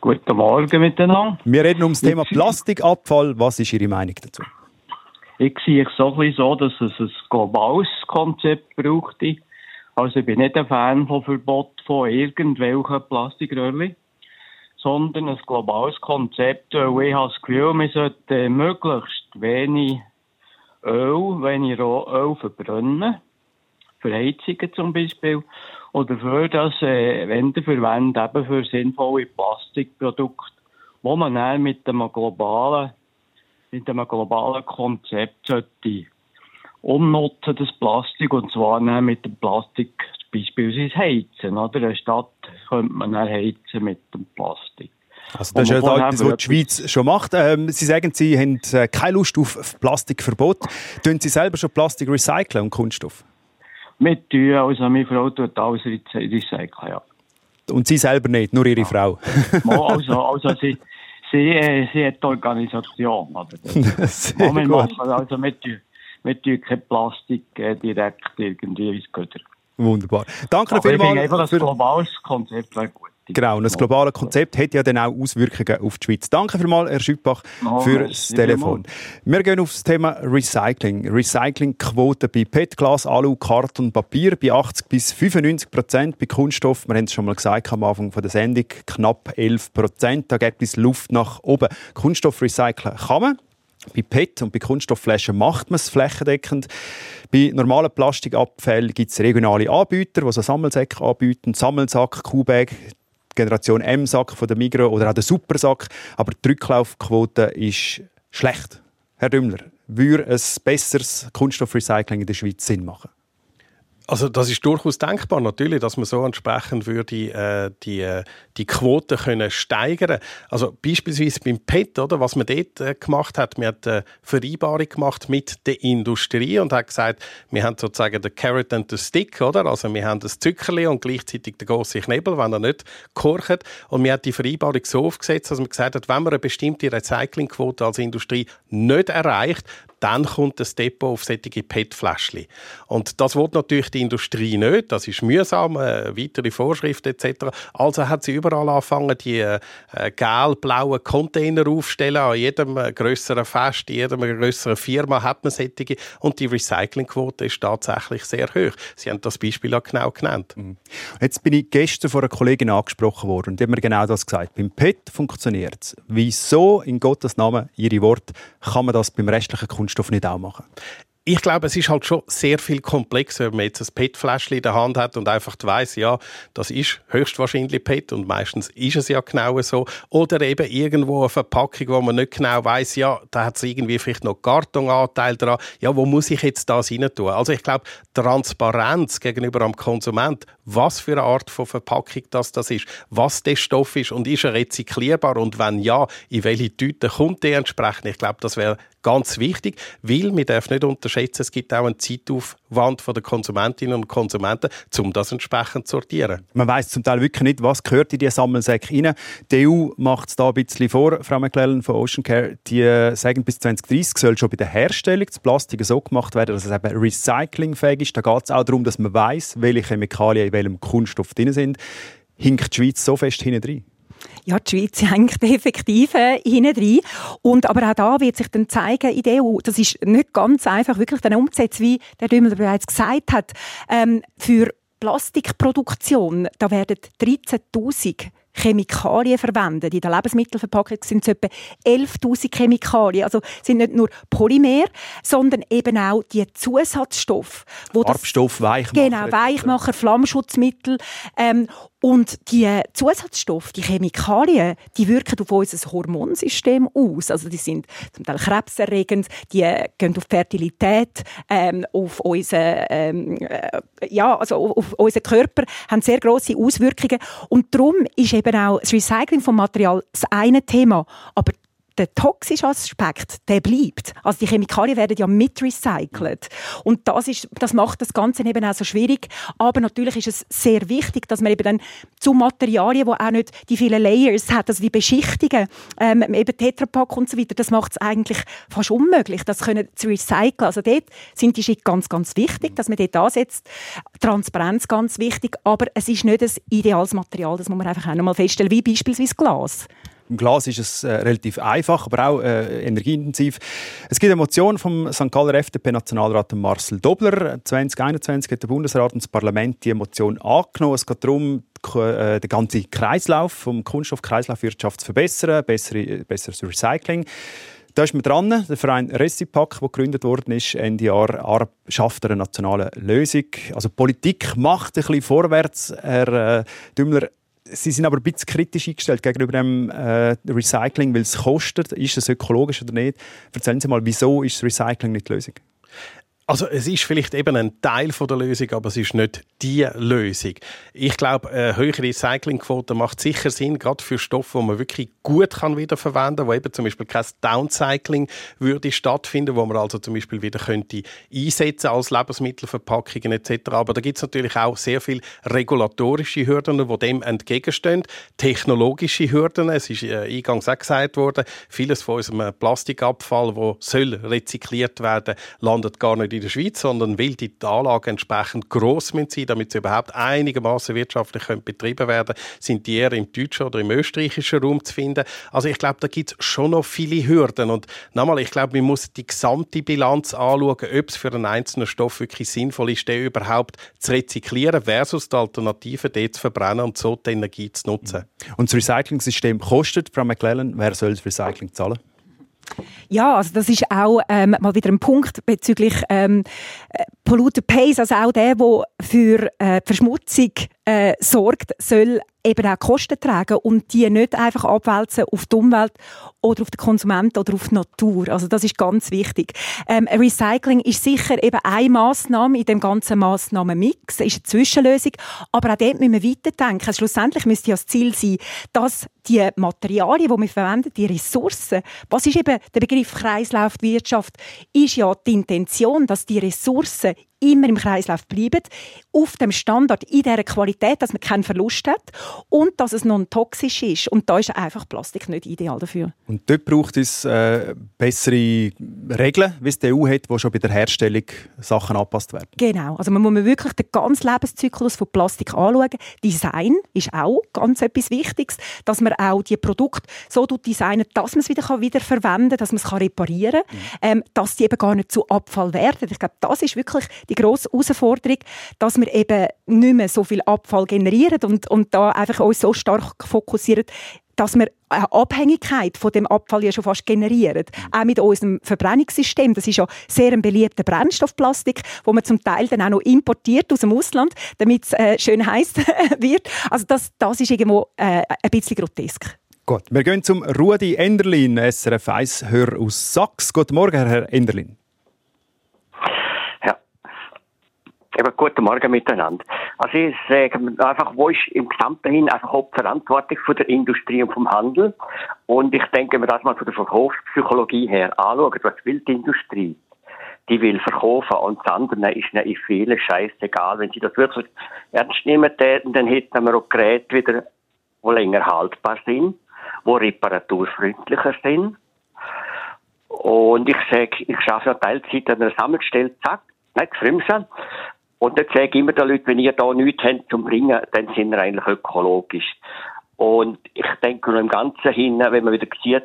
Guten Morgen miteinander. Wir reden um das Thema Plastikabfall. Was ist Ihre Meinung dazu? Ich sehe es so, ein so, dass es ein globales Konzept braucht. Also ich bin nicht ein Fan von Verbot von irgendwelchen Plastikröhrchen, sondern ein globales Konzept, weil ich habe das Gefühl, wir sollten möglichst wenig Öl, wenn ich Öl verbrenne, für Heizungen zum Beispiel, oder für das äh, Wände verwenden, eben für sinnvolle Plastikprodukte, wo man dann mit einem globalen, mit einem globalen Konzept sollte umnutzen, das Plastik, und zwar dann mit dem Plastik beispielsweise heizen, oder? In der Stadt könnte man dann heizen mit dem Plastik. Also das ist ja etwas, was die Schweiz schon macht. Ähm, Sie sagen, Sie haben äh, keine Lust auf Plastikverbot. Tun Sie selber schon Plastik recyceln und Kunststoff? Wir tun, also meine Frau tut alles recyceln, ja. Und Sie selber nicht, nur Ihre ja. Frau? [laughs] also, also sie, sie, äh, sie hat die Organisation. Oder? [laughs] Sehr wir machen, also wir tun, wir tun kein Plastik äh, direkt irgendwie ins Götter. Wunderbar. Danke vielmals. Ich denke einfach, das globales Konzept wäre gut. Genau, und das globale Konzept hat ja dann auch Auswirkungen auf die Schweiz. Danke vielmals, Herr Schüppach, oh, für das Telefon. Wir gehen auf das Thema Recycling. Recyclingquote bei PET, Glas, Alu, Karton, Papier bei 80 bis 95 Prozent. Bei Kunststoff, wir haben es schon mal gesagt am Anfang der Sendung, knapp 11 Prozent. Da gibt es Luft nach oben. Kunststoff recyceln kann man. Bei PET und bei Kunststoffflaschen macht man es flächendeckend. Bei normalen Plastikabfällen gibt es regionale Anbieter, die so Sammelsäcke anbieten. Sammelsack, Q-Bag, Generation M-Sack von der Migros oder auch der Supersack. Aber die Rücklaufquote ist schlecht. Herr Dümmler, würde ein besseres Kunststoffrecycling in der Schweiz Sinn machen? Also das ist durchaus denkbar, natürlich, dass man so entsprechend würde äh, die, äh, die Quote können steigern. Also beispielsweise beim PET, oder, was man dort äh, gemacht hat, man hat eine Vereinbarung gemacht mit der Industrie und hat gesagt, wir haben sozusagen den Carrot and the Stick, oder? Also wir haben das Zuckerli und gleichzeitig den grossen Knebel, wenn er nicht korcht. Und man hat die Vereinbarung so aufgesetzt, dass man gesagt hat, wenn man eine bestimmte Recyclingquote als Industrie nicht erreicht, dann kommt das Depot auf solche PET-Fläschchen. Und das will natürlich die Industrie nicht. Das ist mühsam, äh, weitere Vorschriften etc. Also hat sie überall angefangen, die äh, gelb-blauen Container aufzustellen. An jedem äh, größeren Fest, in jeder größeren Firma hat man solche. Und die Recyclingquote ist tatsächlich sehr hoch. Sie haben das Beispiel auch genau genannt. Mhm. Jetzt bin ich gestern von einer Kollegin angesprochen worden und die hat mir genau das gesagt. Beim PET funktioniert es. Wieso, in Gottes Namen, Ihre Worte, kann man das beim restlichen Kunststoff nicht auch machen? ich glaube, es ist halt schon sehr viel komplexer, wenn man jetzt ein PET-Fläschchen in der Hand hat und einfach weiss, ja, das ist höchstwahrscheinlich PET und meistens ist es ja genau so. Oder eben irgendwo eine Verpackung, wo man nicht genau weiss, ja, da hat es irgendwie vielleicht noch Kartonanteil dran. Ja, wo muss ich jetzt das rein tun? Also ich glaube, Transparenz gegenüber am Konsument, was für eine Art von Verpackung das, das ist, was der Stoff ist und ist er rezyklierbar und wenn ja, in welche Tüte kommt der entsprechend? Ich glaube, das wäre ganz wichtig, weil wir dürfen nicht unterschätzen, es gibt auch einen Zeitaufwand von den Konsumentinnen und Konsumenten, um das entsprechend zu sortieren. Man weiß zum Teil wirklich nicht, was gehört in diese Sammelsäcke rein. Die EU macht es da ein bisschen vor, Frau McClellan von Ocean Care. Die sagen, bis 2030 soll schon bei der Herstellung das Plastik so gemacht werden, dass es eben recyclingfähig ist. Da geht es auch darum, dass man weiß, welche Chemikalien in welchem Kunststoff drin sind. Hinkt die Schweiz so fest hinten drin? Ja, die Schweiz [laughs] hängt effektiv äh, hinein Und aber auch da wird sich dann zeigen in der EU, das ist nicht ganz einfach, wirklich dann umzusetzen, wie der Dümmel bereits gesagt hat. Ähm, für Plastikproduktion, da werden 13'000 Chemikalien verwendet. In der Lebensmittelverpackung sind es etwa 11.000 Chemikalien. Also sind nicht nur Polymer, sondern eben auch die Zusatzstoffe. Farbstoff, Weichmacher. Genau, Weichmacher, Flammschutzmittel. Ähm, und die Zusatzstoffe, die Chemikalien, die wirken auf unser Hormonsystem aus. Also die sind zum Teil krebserregend, die gehen auf Fertilität, ähm, auf unseren, ähm, äh, ja, also auf unseren Körper, haben sehr große Auswirkungen. Und darum ist eben auch das Recycling von Material das eine Thema. Aber der toxische Aspekt, der bleibt. Also die Chemikalien werden ja mit recycelt. Und das, ist, das macht das Ganze eben auch so schwierig. Aber natürlich ist es sehr wichtig, dass man eben dann zu Materialien, die auch nicht die vielen Layers hat, also die Beschichtungen, ähm, eben Tetrapack und so weiter, das macht es eigentlich fast unmöglich, das können zu recyceln. Also dort sind die Schritte ganz, ganz wichtig, dass man dort ansetzt. Transparenz ganz wichtig, aber es ist nicht ein ideales Material, das muss man einfach auch noch mal feststellen, wie beispielsweise Glas. Im Glas ist es äh, relativ einfach, aber auch äh, energieintensiv. Es gibt eine Motion vom St. Galler FDP-Nationalrat Marcel Dobler. 2021 hat der Bundesrat und das Parlament die Motion angenommen. Es geht darum, äh, den ganzen Kreislauf vom Kunststoffkreislaufwirtschaft zu verbessern, bessere, besseres Recycling. Da ist man dran. Der Verein Recipac, der gegründet worden ist, Ende Jahr, schafft eine nationale Lösung. Also Politik macht ein bisschen vorwärts. Herr äh, Dümmler, Sie sind aber ein bisschen kritisch eingestellt gegenüber dem äh, Recycling, weil es kostet. Ist es ökologisch oder nicht? Erzählen Sie mal, wieso ist Recycling nicht die Lösung? Also es ist vielleicht eben ein Teil von der Lösung, aber es ist nicht die Lösung. Ich glaube, eine höhere Recyclingquote macht sicher Sinn, gerade für Stoffe, die man wirklich gut kann wiederverwenden, wo eben zum Beispiel kein Downcycling würde stattfinden, wo man also zum Beispiel wieder könnte einsetzen als Lebensmittelverpackungen etc. Aber da gibt es natürlich auch sehr viele regulatorische Hürden, die dem entgegenstehen, technologische Hürden. Es ist äh, eingangs auch gesagt worden, vieles von unserem Plastikabfall, wo soll rezykliert werden, landet gar nicht in der Schweiz, sondern weil die Anlagen entsprechend gross müssen, damit sie überhaupt einigermaßen wirtschaftlich können betrieben werden sind die eher im deutschen oder im österreichischen Raum zu finden. Also ich glaube, da gibt es schon noch viele Hürden. Und nochmal, ich glaube, man muss die gesamte Bilanz anschauen, ob es für einen einzelnen Stoff wirklich sinnvoll ist, den überhaupt zu rezyklieren versus die Alternative, den zu verbrennen und so die Energie zu nutzen. Und das Recycling-System kostet, Frau McClellan, wer soll das Recycling zahlen? Ja, also das ist auch ähm, mal wieder ein Punkt bezüglich ähm, äh, Polluter Pays, also auch der, der für äh, Verschmutzung äh, sorgt, soll eben auch Kosten tragen und die nicht einfach abwälzen auf die Umwelt oder auf den Konsumenten oder auf die Natur. Also das ist ganz wichtig. Ähm, Recycling ist sicher eben eine Massnahme in dem ganzen Massnahmenmix, ist eine Zwischenlösung, aber auch dort müssen wir weiterdenken. Also schlussendlich müsste ja das Ziel sein, dass die Materialien, die wir verwenden, die Ressourcen, was ist eben der Begriff Kreislaufwirtschaft, ist ja die Intention, dass die Ressourcen immer im Kreislauf bleiben, auf dem Standard, in dieser Qualität, dass man keinen Verlust hat und dass es non-toxisch ist. Und da ist einfach Plastik nicht ideal dafür. Und dort braucht es äh, bessere Regeln, wie es die EU hat, wo schon bei der Herstellung Sachen angepasst werden. Genau. Also man muss wirklich den ganzen Lebenszyklus von Plastik anschauen. Design ist auch ganz etwas Wichtiges, dass man auch die Produkte so designen, dass man es wieder wiederverwenden kann, dass man es reparieren kann, mhm. ähm, dass die eben gar nicht zu Abfall werden. Ich glaube, das ist wirklich die grosse Herausforderung, dass wir eben nicht mehr so viel Abfall generieren und, und da einfach uns so stark fokussieren dass wir eine Abhängigkeit von dem Abfall ja schon fast generieren. Auch mit unserem Verbrennungssystem. Das ist ja sehr ein beliebter Brennstoff, Plastik, wo man zum Teil dann auch noch importiert aus dem Ausland, damit es äh, schön heiß [laughs] wird. Also das, das ist irgendwo äh, ein bisschen grotesk. Gut, wir gehen zum Rudi Enderlin, SRF 1 Hör aus Sachs. Guten Morgen, Herr Enderlin. Eben, guten Morgen miteinander. Also ich sage einfach, wo ist im Gesamten hin einfach Hauptverantwortung von der Industrie und vom Handel? Und ich denke, wenn man das mal von der Verkaufspsychologie her anschaut, was will die Industrie? Die will verkaufen und das andere ist ihnen in vielen scheißegal. Wenn sie das wirklich ernst nehmen täten, dann hätten wir auch Geräte wieder, die länger haltbar sind, die reparaturfreundlicher sind. Und ich sage, ich schaffe ja Teilzeit an einer Sammelstelle, zack, nicht gefrimsen. Und dann sage ich immer den Leuten, wenn ihr da nichts habt zum Bringen, dann sind wir eigentlich ökologisch. Und ich denke noch im Ganzen hin, wenn man wieder sieht,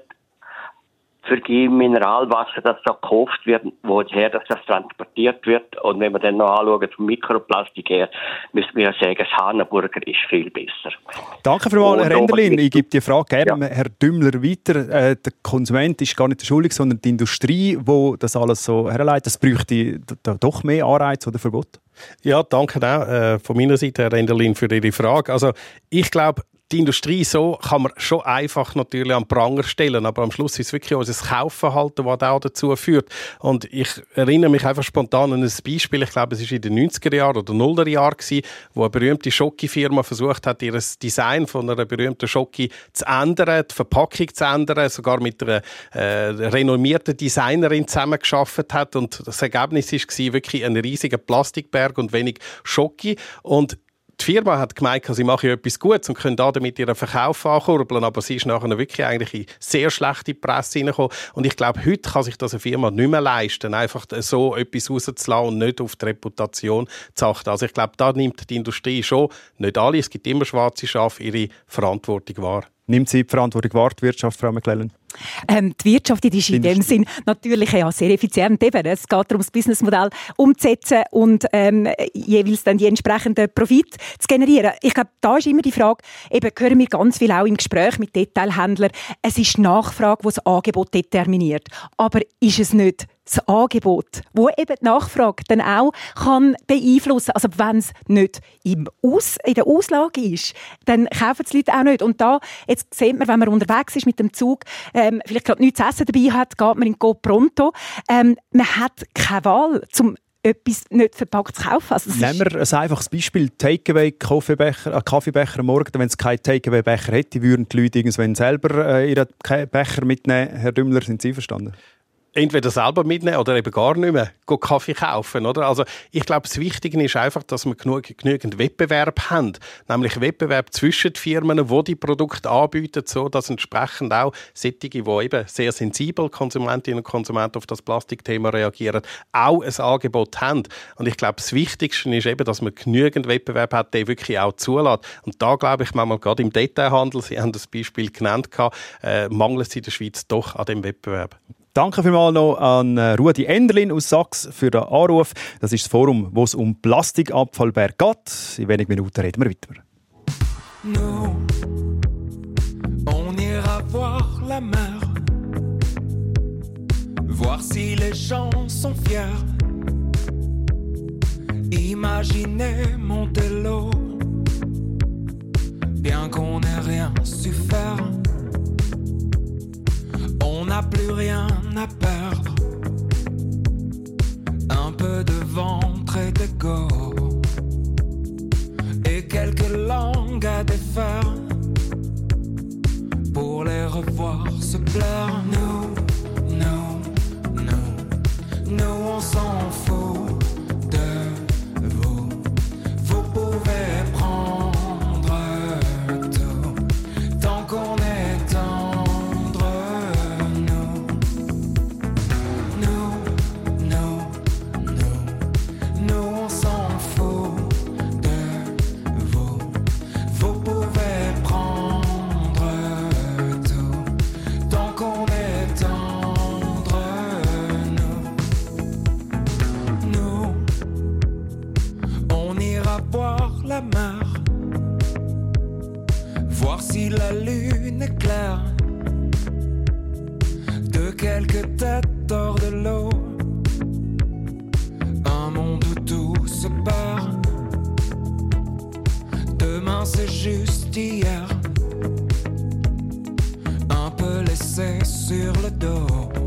für die Mineralwasser, das so gekauft wird, woher dass das transportiert wird. Und wenn wir dann noch anschauen vom Mikroplastik her, müssen wir ja sagen, das Hahnenburger ist viel besser. Danke vielmals, Herr Enderlin. Ich gebe die Frage gerne ja. Herr Dümmler weiter. Äh, der Konsument ist gar nicht der Schuldig, sondern die Industrie, wo das alles so herleitet. Das bräuchte doch mehr Anreiz oder Verbot? Ja, danke auch äh, von meiner Seite, Herr Enderlin, für Ihre Frage. Also ich glaube, die Industrie so kann man schon einfach natürlich an Pranger stellen, aber am Schluss ist es wirklich unser Kaufverhalten, das auch dazu führt. Und ich erinnere mich einfach spontan an ein Beispiel, ich glaube, es war in den 90er Jahren oder 0er Jahren, wo eine berühmte Schocke-Firma versucht hat, ihr Design von einer berühmten Schocke zu ändern, die Verpackung zu ändern, sogar mit einer äh, renommierten Designerin zusammengearbeitet hat und das Ergebnis war wirklich ein riesiger Plastikberg und wenig Schocke und die Firma hat gemeint, sie mache etwas Gutes und können damit ihren Verkauf ankurbeln, aber sie ist nachher wirklich eigentlich in sehr schlechte Presse hineingekommen. Und ich glaube, heute kann sich das eine Firma nicht mehr leisten, einfach so etwas rauszulassen und nicht auf die Reputation zu achten. Also ich glaube, da nimmt die Industrie schon, nicht alle, es gibt immer schwarze Schafe, ihre Verantwortung wahr. Nimmt sie die Verantwortung wahr, die Wirtschaft, Frau McClellan? Ähm, die Wirtschaft die ist in dem Sinn natürlich ja, sehr effizient. Eben, es geht darum, das Businessmodell umzusetzen und ähm, jeweils dann die entsprechenden Profit zu generieren. Ich glaube, da ist immer die Frage, eben hören wir ganz viel auch im Gespräch mit Detailhändlern, es ist Nachfrage, die das Angebot determiniert. Aber ist es nicht das Angebot, wo eben die Nachfrage dann auch kann beeinflussen. Also wenn es nicht im Aus, in der Auslage ist, dann kaufen die Leute auch nicht. Und da, jetzt sieht man, wenn man unterwegs ist mit dem Zug, ähm, vielleicht gerade nichts zu essen dabei hat, geht man in Go Pronto. Ähm, man hat keine Wahl, zum etwas nicht verpackt zu kaufen. Also Nehmen wir ein einfaches Beispiel. Takeaway, Kaffeebecher, äh, Kaffeebecher am Morgen. Wenn es keinen Takeaway-Becher hätte, würden die Leute irgendwann selber äh, ihren Becher mitnehmen. Herr Dümmler, sind Sie verstanden? Entweder selber mitnehmen oder eben gar nicht mehr Kaffee kaufen. Oder? Also ich glaube, das Wichtige ist einfach, dass wir genug, genügend Wettbewerb haben. Nämlich Wettbewerb zwischen den Firmen, die die Produkte anbieten, so dass entsprechend auch solche, die eben sehr sensibel Konsumentinnen und Konsumenten auf das Plastikthema reagieren, auch ein Angebot haben. Und ich glaube, das Wichtigste ist eben, dass man genügend Wettbewerb hat, der wirklich auch zulässt. Und da glaube ich manchmal gerade im Detailhandel, Sie haben das Beispiel genannt, äh, mangelt es in der Schweiz doch an dem Wettbewerb. Danke vielmals noch an äh, Rudi Enderlin aus Sachs für den Anruf. Das ist das Forum, wo es um Plastikabfallberg geht. In wenigen Minuten reden wir weiter. Nous, on ira voir la mer, voir si les gens sont fiers. Imaginez Montello, bien qu'on n'ait rien su faire. Plus rien à perdre. Un peu de ventre et d'égo. Et quelques langues à défaire. Pour les revoir se plaire. Nous, nous, nous, nous on s'en fout. La lune éclaire de quelques têtes hors de l'eau. Un monde où tout se perd. Demain c'est juste hier. Un peu laissé sur le dos.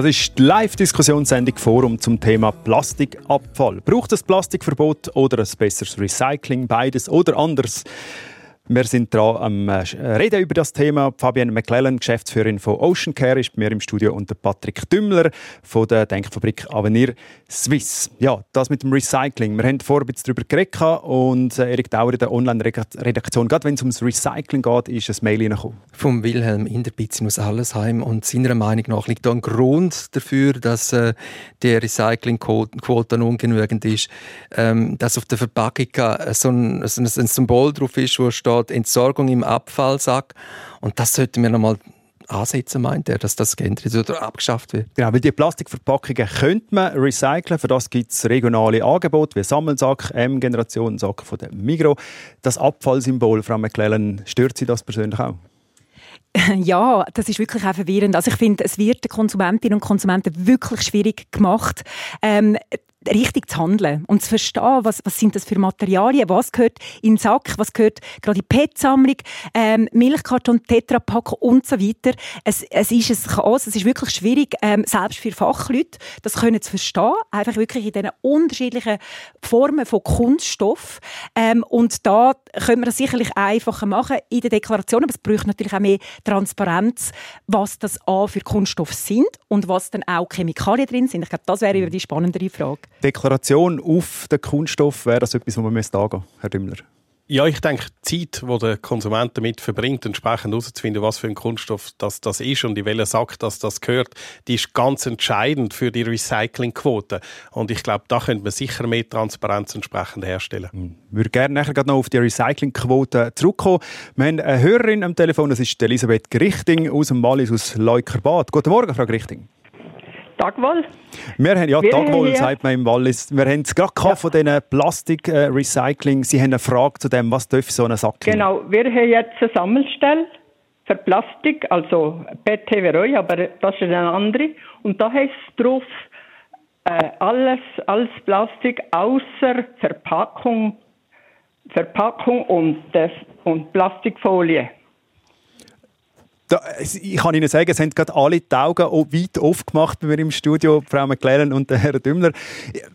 Das ist die Live-Diskussionssendung Forum zum Thema Plastikabfall. Braucht es Plastikverbot oder ein besseres Recycling? Beides oder anders? Wir sind dran am äh, Reden über das Thema. Fabienne McClellan, Geschäftsführerin von Ocean Care, ist bei mir im Studio und Patrick Dümmler von der Denkfabrik Avenir Swiss. Ja, das mit dem Recycling. Wir haben vorher ein bisschen darüber geredet und äh, Erik Dauer in der Online-Redaktion, gerade wenn es ums Recycling geht, ist ein Mail reingekommen. Vom Wilhelm Inderbizin aus Allesheim. Und seiner Meinung nach liegt da ein Grund dafür, dass äh, die Recyclingquote ungenügend ist. Ähm, dass auf der Verpackung äh, so, ein, so ein Symbol drauf ist, wo steht Entsorgung im Abfallsack. Und das sollten wir nochmal ansetzen, meint er, dass das geändert oder abgeschafft wird. Genau, weil die Plastikverpackungen könnte man recyceln. Für das gibt es regionale Angebote wie Sammelsack, M-Generation, Sack von der Migro. Das Abfallsymbol, Frau McClellan, stört Sie das persönlich auch? [laughs] Ja, das ist wirklich auch verwirrend. Also ich finde, es wird den Konsumentinnen und Konsumenten wirklich schwierig gemacht, ähm, richtig zu handeln und zu verstehen, was, was sind das für Materialien, was gehört in den Sack, was gehört gerade in die PET-Sammlung, ähm, Milchkarton, Tetrapack und so weiter. Es, es ist ein Chaos, es ist wirklich schwierig, ähm, selbst für Fachleute, das können zu verstehen, einfach wirklich in diesen unterschiedlichen Formen von Kunststoff. Ähm, und da können wir das sicherlich einfacher machen in der Deklaration, aber es braucht natürlich auch mehr Transparenz, was das A für Kunststoffe sind und was dann auch Chemikalien drin sind. Ich glaube, das wäre die spannendere Frage. Deklaration auf den Kunststoff, wäre das etwas, wo man angehen müsste, Herr Dümmler? Ja, ich denke, die Zeit, die der Konsument damit verbringt, entsprechend herauszufinden, was für ein Kunststoff das, das ist und in welchen Sack das, das gehört, die ist ganz entscheidend für die Recyclingquote. Und ich glaube, da könnte man sicher mehr Transparenz entsprechend herstellen. Ich würde gerne nachher noch auf die Recyclingquote zurückkommen. Wir haben eine Hörerin am Telefon, das ist Elisabeth Grichting aus dem Wallis aus Leukerbad. Guten Morgen, Frau Grichting. Tag wohl. Wir haben, ja, Wir Tag wohl, haben- sagt man im Wallis. Wir haben es gerade gehabt von diesen Plastik-Recycling. Sie haben eine Frage zu dem, was darf so ein Sack? Genau, wir haben jetzt eine Sammelstelle für Plastik, also wir auch, aber das ist eine andere. Und da heißt es drauf, äh, alles als Plastik außer Verpackung, Verpackung und, das, und Plastikfolie. Da, ich kann Ihnen sagen, es haben gerade alle die Augen weit aufgemacht bei mir im Studio, Frau McLaren und der Herr Dümmler.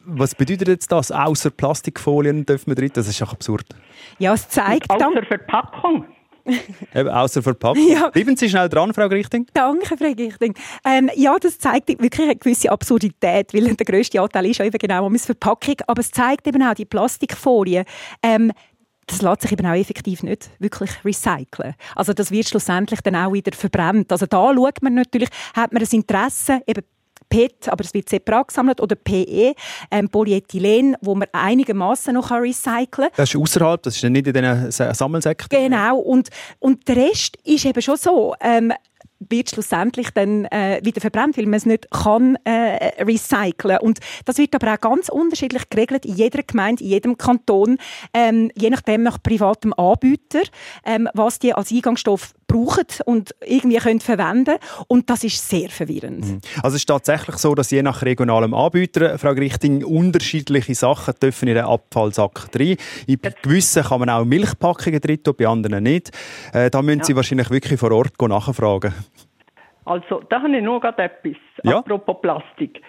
Was bedeutet jetzt das? Außer Plastikfolien dürfen wir drin? Das ist doch absurd. Ja, es zeigt... Außer Verpackung. [laughs] Eben, außer Verpackung. Ja. Bleiben Sie schnell dran, Frau Grichting. Danke, Frau Gichting. Ähm, ja, das zeigt wirklich eine gewisse Absurdität, weil der grösste Anteil ist ja eben genau um die Verpackung. Aber es zeigt eben auch die Plastikfolie. Ähm, das lässt sich eben auch effektiv nicht wirklich recyceln. Also das wird schlussendlich dann auch wieder verbrannt. Also da schaut man natürlich, hat man ein Interesse, eben PET, aber es wird separat gesammelt, oder PE, ähm, Polyethylen, wo man einigermaßen noch recyceln kann. Das ist außerhalb, das ist nicht in diesen Sa- Sammelsäcken. Genau, und, und der Rest ist eben schon so. Ähm, wird schlussendlich dann äh, wieder verbrannt, weil man es nicht kann äh, recyceln. Und das wird aber auch ganz unterschiedlich geregelt in jeder Gemeinde, in jedem Kanton, ähm, je nachdem nach privatem Anbieter, ähm, was die als Eingangsstoff brauchen und irgendwie können verwenden Und das ist sehr verwirrend. Mhm. Also es ist tatsächlich so, dass je nach regionalem Anbieter, Frau Grichting, unterschiedliche Sachen dürfen in den Abfallsack rein. In gewissen kann man auch Milchpackungen drin tun, bei anderen nicht. Äh, da müssen Ja. Sie wahrscheinlich wirklich vor Ort nachfragen. Also, da habe ich noch gerade etwas. Ja. Apropos Plastik.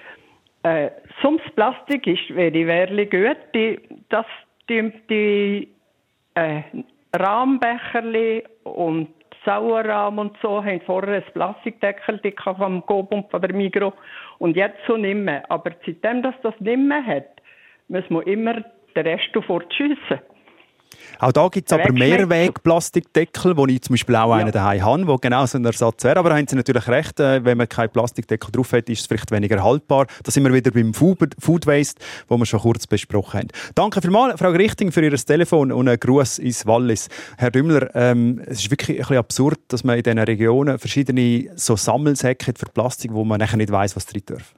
Äh, sonst Plastik ist, wäre wirklich gut, die, dass die, die äh, Rahmbecherli und Sauerrahm und so haben vorher ein Plastikdeckel vom Coop und von der Migro und jetzt so nicht mehr. Aber seitdem das das nicht mehr hat, müssen wir immer den Rest fortschiessen. Auch da gibt es aber. Mehrweg-Plastikdeckel, wo ich zum Beispiel auch einen daheim habe, wo genau so ein Ersatz wäre. Aber da haben Sie natürlich recht, äh, wenn man keinen Plastikdeckel drauf hat, ist es vielleicht weniger haltbar. Da sind wir wieder beim Food, Waste, wo wir schon kurz besprochen haben. Danke vielmals, Frau Richting, für Ihr Telefon und einen Gruß ins Wallis. Herr Dümmler, ähm, es ist wirklich ein bisschen absurd, dass man in diesen Regionen verschiedene so Sammelsäcke für Plastik, wo man nachher nicht weiß, was drin darf.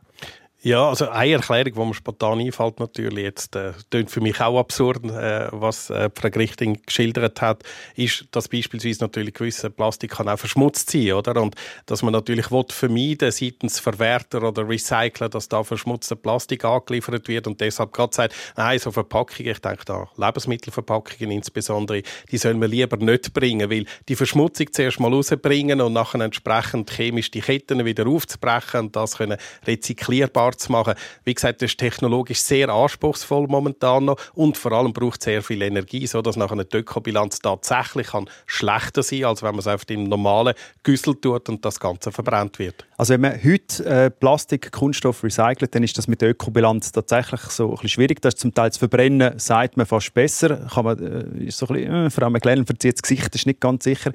Ja, also eine Erklärung, die mir spontan einfällt, natürlich jetzt, äh, klingt für mich auch absurd, äh, was äh, Frau Grichting geschildert hat, ist, dass beispielsweise natürlich gewisse Plastik kann auch verschmutzt sein, oder? Und dass man natürlich will vermeiden seitens Verwerter oder Recycler, dass da verschmutzte Plastik angeliefert wird und deshalb gerade sagt, nein, so Verpackungen, ich denke da Lebensmittelverpackungen insbesondere, die sollen wir lieber nicht bringen, weil die Verschmutzung zuerst mal rausbringen und nachher entsprechend chemisch die Ketten wieder aufzubrechen und das können rezyklierbar zu machen. Wie gesagt, das ist technologisch sehr anspruchsvoll momentan noch und vor allem braucht es sehr viel Energie, so dass nachher die Ökobilanz tatsächlich kann schlechter sein, als wenn man es einfach im normalen Güssel tut und das Ganze verbrannt wird. Also wenn man heute äh, Plastik, Kunststoff recycelt, dann ist das mit der Ökobilanz tatsächlich so ein bisschen schwierig. Das ist zum Teil zu verbrennen, sagt man fast besser. Kann man, äh, ist so ein bisschen, äh, Frau McLellan verzieht das Gesicht, ist nicht ganz sicher.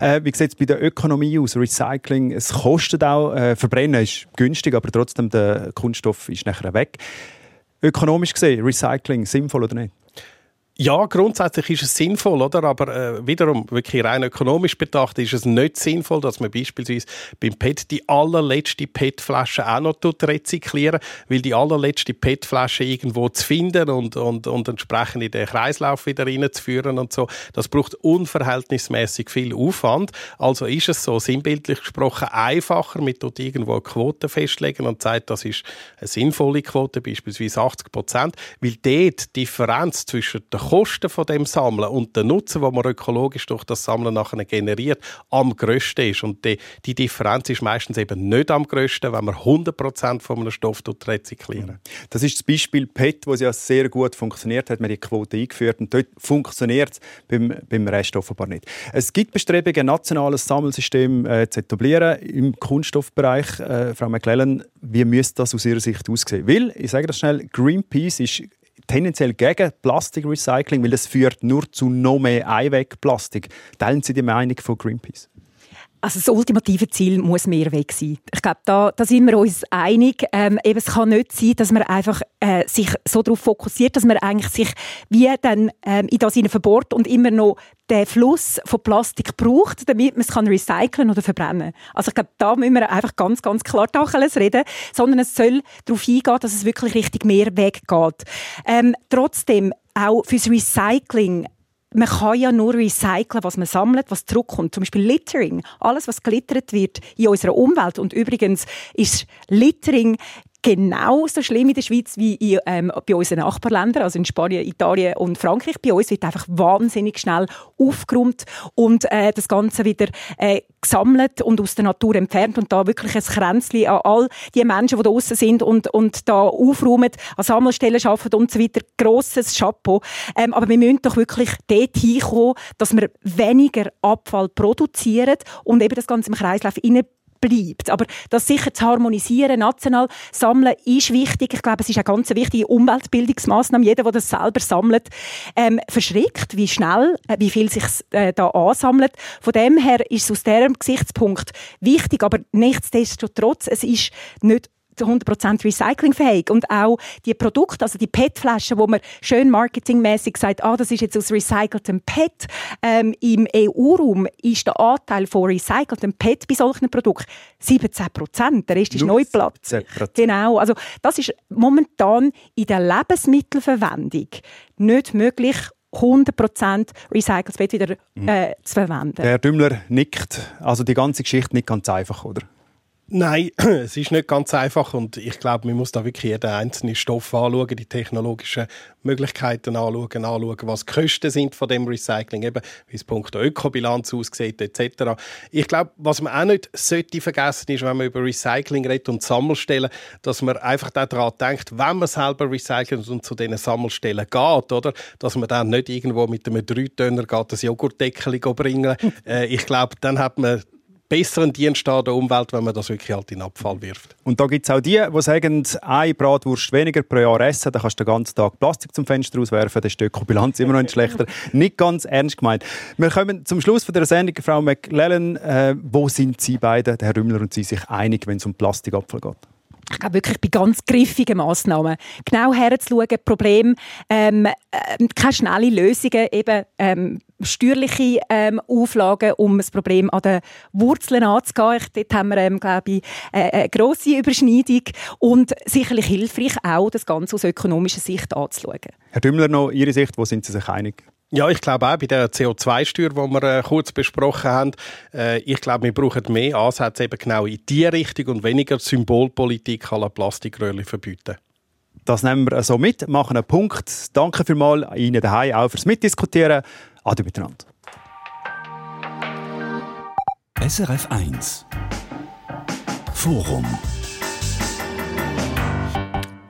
Äh, wie sieht es bei der Ökonomie aus? Recycling, es kostet auch, äh, Verbrennen ist günstig, aber trotzdem der Kunststoff ist nachher weg. Ökonomisch gesehen, Recycling sinnvoll oder nicht? Ja, grundsätzlich ist es sinnvoll, oder? Aber äh, wiederum, wirklich rein ökonomisch betrachtet, ist es nicht sinnvoll, dass man beispielsweise beim PET die allerletzte PET-Flasche auch noch rezyklieren, weil die allerletzte PET-Flasche irgendwo zu finden und, und, und entsprechend in den Kreislauf wieder reinzuführen und so, das braucht unverhältnismäßig viel Aufwand. Also ist es so sinnbildlich gesprochen einfacher, mit dort irgendwo eine Quote festlegen und sagt, das ist eine sinnvolle Quote, beispielsweise 80 Prozent, weil dort die Differenz zwischen den Kosten von dem Sammeln und den Nutzen, den man ökologisch durch das Sammeln nachher generiert, am grössten ist. Und die, die Differenz ist meistens eben nicht am grössten, wenn man 100% von einem Stoff rezyklieren. Das ist das Beispiel PET, wo ja sehr gut funktioniert hat. Man die Quote eingeführt und dort funktioniert es beim, beim Rest offenbar nicht. Es gibt Bestrebungen, ein nationales Sammelsystem äh, zu etablieren im Kunststoffbereich. Äh, Frau McClellan, wie müsste das aus Ihrer Sicht aussehen? Weil, ich sage das schnell, Greenpeace ist tendenziell gegen Plastikrecycling, weil es führt nur zu noch mehr Einwegplastik. Teilen Sie die Meinung von Greenpeace? Also das ultimative Ziel muss Mehrweg sein. Ich glaube, da, da sind wir uns einig. Ähm, eben, es kann nicht sein, dass man einfach äh, sich so darauf fokussiert, dass man eigentlich sich wie dann ähm, in das verbohrt und immer noch den Fluss von Plastik braucht, damit man es kann recyceln oder verbrennen. Also ich glaube, da müssen wir einfach ganz, ganz klar Tacheles reden, sondern es soll darauf eingehen, dass es wirklich richtig Mehrweg geht. Ähm, trotzdem, auch fürs Recycling man kann ja nur recyceln, was man sammelt, was zurückkommt. Zum Beispiel Littering. Alles, was glittert wird in unserer Umwelt. Und übrigens ist Littering genauso schlimm in der Schweiz wie in, ähm, bei unseren Nachbarländern, also in Spanien, Italien und Frankreich. Bei uns wird einfach wahnsinnig schnell aufgeräumt und äh, das Ganze wieder äh, gesammelt und aus der Natur entfernt und da wirklich ein Kränzchen an all die Menschen, die da draussen sind und, und da aufräumen, an Sammelstellen arbeiten und so weiter. Grosses Chapeau. Ähm, aber wir müssen doch wirklich dort hinkommen, dass wir weniger Abfall produzieren und eben das Ganze im Kreislauf bleibt. Aber das sicher zu harmonisieren, national sammeln, ist wichtig. Ich glaube, es ist eine ganz wichtige Umweltbildungsmaßnahme. Jeder, der das selber sammelt, ähm, verschreckt, wie schnell, äh, wie viel sich äh, da ansammelt. Von dem her ist es aus diesem Gesichtspunkt wichtig, aber nichtsdestotrotz, es ist nicht 100% recyclingfähig. Und auch die Produkte, also die PET-Flaschen, wo man schön marketingmäßig sagt, ah, das ist jetzt aus recyceltem PET. Ähm, Im EU-Raum ist der Anteil von recyceltem PET bei solchen Produkten 17%. Der Rest ist Neuplatz. Genau. Also, das ist momentan in der Lebensmittelverwendung nicht möglich, 100% recyceltes PET wieder äh, zu verwenden. Der Herr Dümmler nickt. Also die ganze Geschichte nicht ganz einfach, oder? Nein, [clears throat] es ist nicht ganz einfach und ich glaube, man muss da wirklich jeden einzelnen Stoff anschauen, die technologischen Möglichkeiten anschauen, anschauen, was die Kosten sind von dem Recycling, eben wie es Punkt Ökobilanz aussieht etc. Ich glaube, was man auch nicht sollte vergessen ist, wenn man über Recycling redet und Sammelstellen, dass man einfach daran denkt, wenn man selber recycelt und zu diesen Sammelstellen geht, oder, dass man dann nicht irgendwo mit einem Dreitönner geht, das Joghurtdeckel bringen. [laughs] äh, ich glaube, dann hat man besseren Dienst an der Umwelt, wenn man das wirklich halt in den Abfall wirft. Und da gibt es auch die, die sagen, eine Bratwurst weniger pro Jahr essen, dann kannst du den ganzen Tag Plastik zum Fenster rauswerfen, dann ist die Ökobilanz immer noch nicht schlechter. [laughs] nicht ganz ernst gemeint. Wir kommen zum Schluss von der Sendung. Frau McLellan, äh, wo sind Sie beide, Herr Rümmler und Sie, sich einig, wenn es um Plastikabfall geht? Ich glaube wirklich bei ganz griffigen Massnahmen genau herzuschauen, Problem, ähm, äh, keine schnelle Lösungen, eben ähm, steuerliche ähm, Auflagen, um das Problem an den Wurzeln anzugehen. Ich, dort haben wir, ähm, glaube ich, äh, eine grosse Überschneidung und sicherlich hilfreich auch, das Ganze aus ökonomischer Sicht anzuschauen. Herr Dümmler, noch Ihre Sicht, wo sind Sie sich einig? Ja, ich glaube auch bei der CO2-Steuer, die wir äh, kurz besprochen haben, äh, ich glaube, wir brauchen mehr Ansätze eben genau in die Richtung und weniger Symbolpolitik la Plastikröhrchen verbieten. Das nehmen wir so mit, machen einen Punkt. Danke vielmals Ihnen daheim auch fürs Mitdiskutieren. Ade miteinander. SRF 1 Forum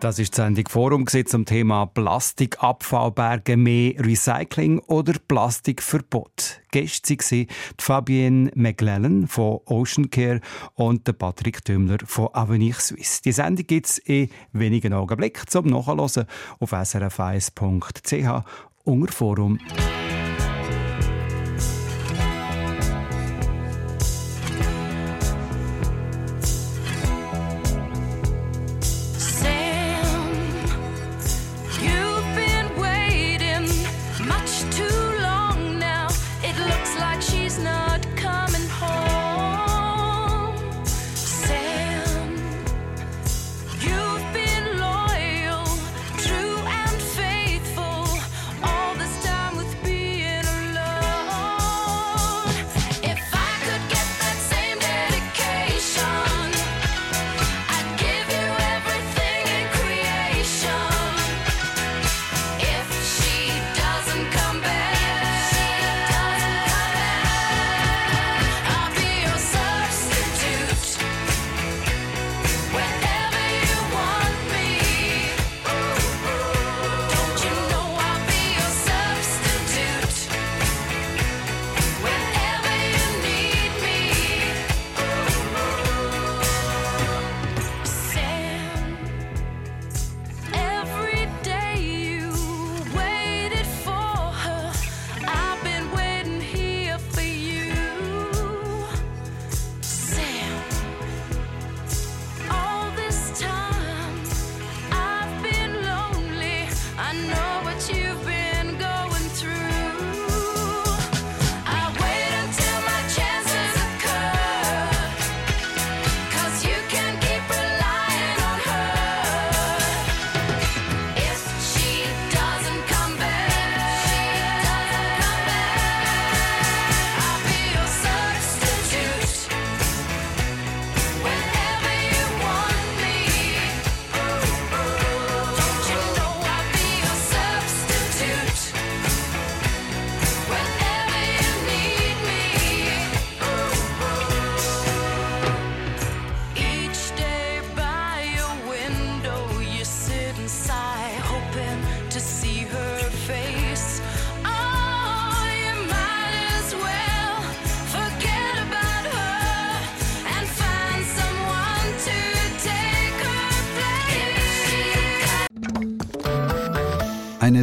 das ist die Sendung Forum zum Thema Plastikabfallberge, mehr Recycling oder Plastikverbot. Gäste waren Fabienne McLellan von Ocean Care und Patrick Tümmler von Avenir Suisse. Die Sendung gibt es in wenigen Augenblicken zum Nachhören auf srf1.ch unter Forum.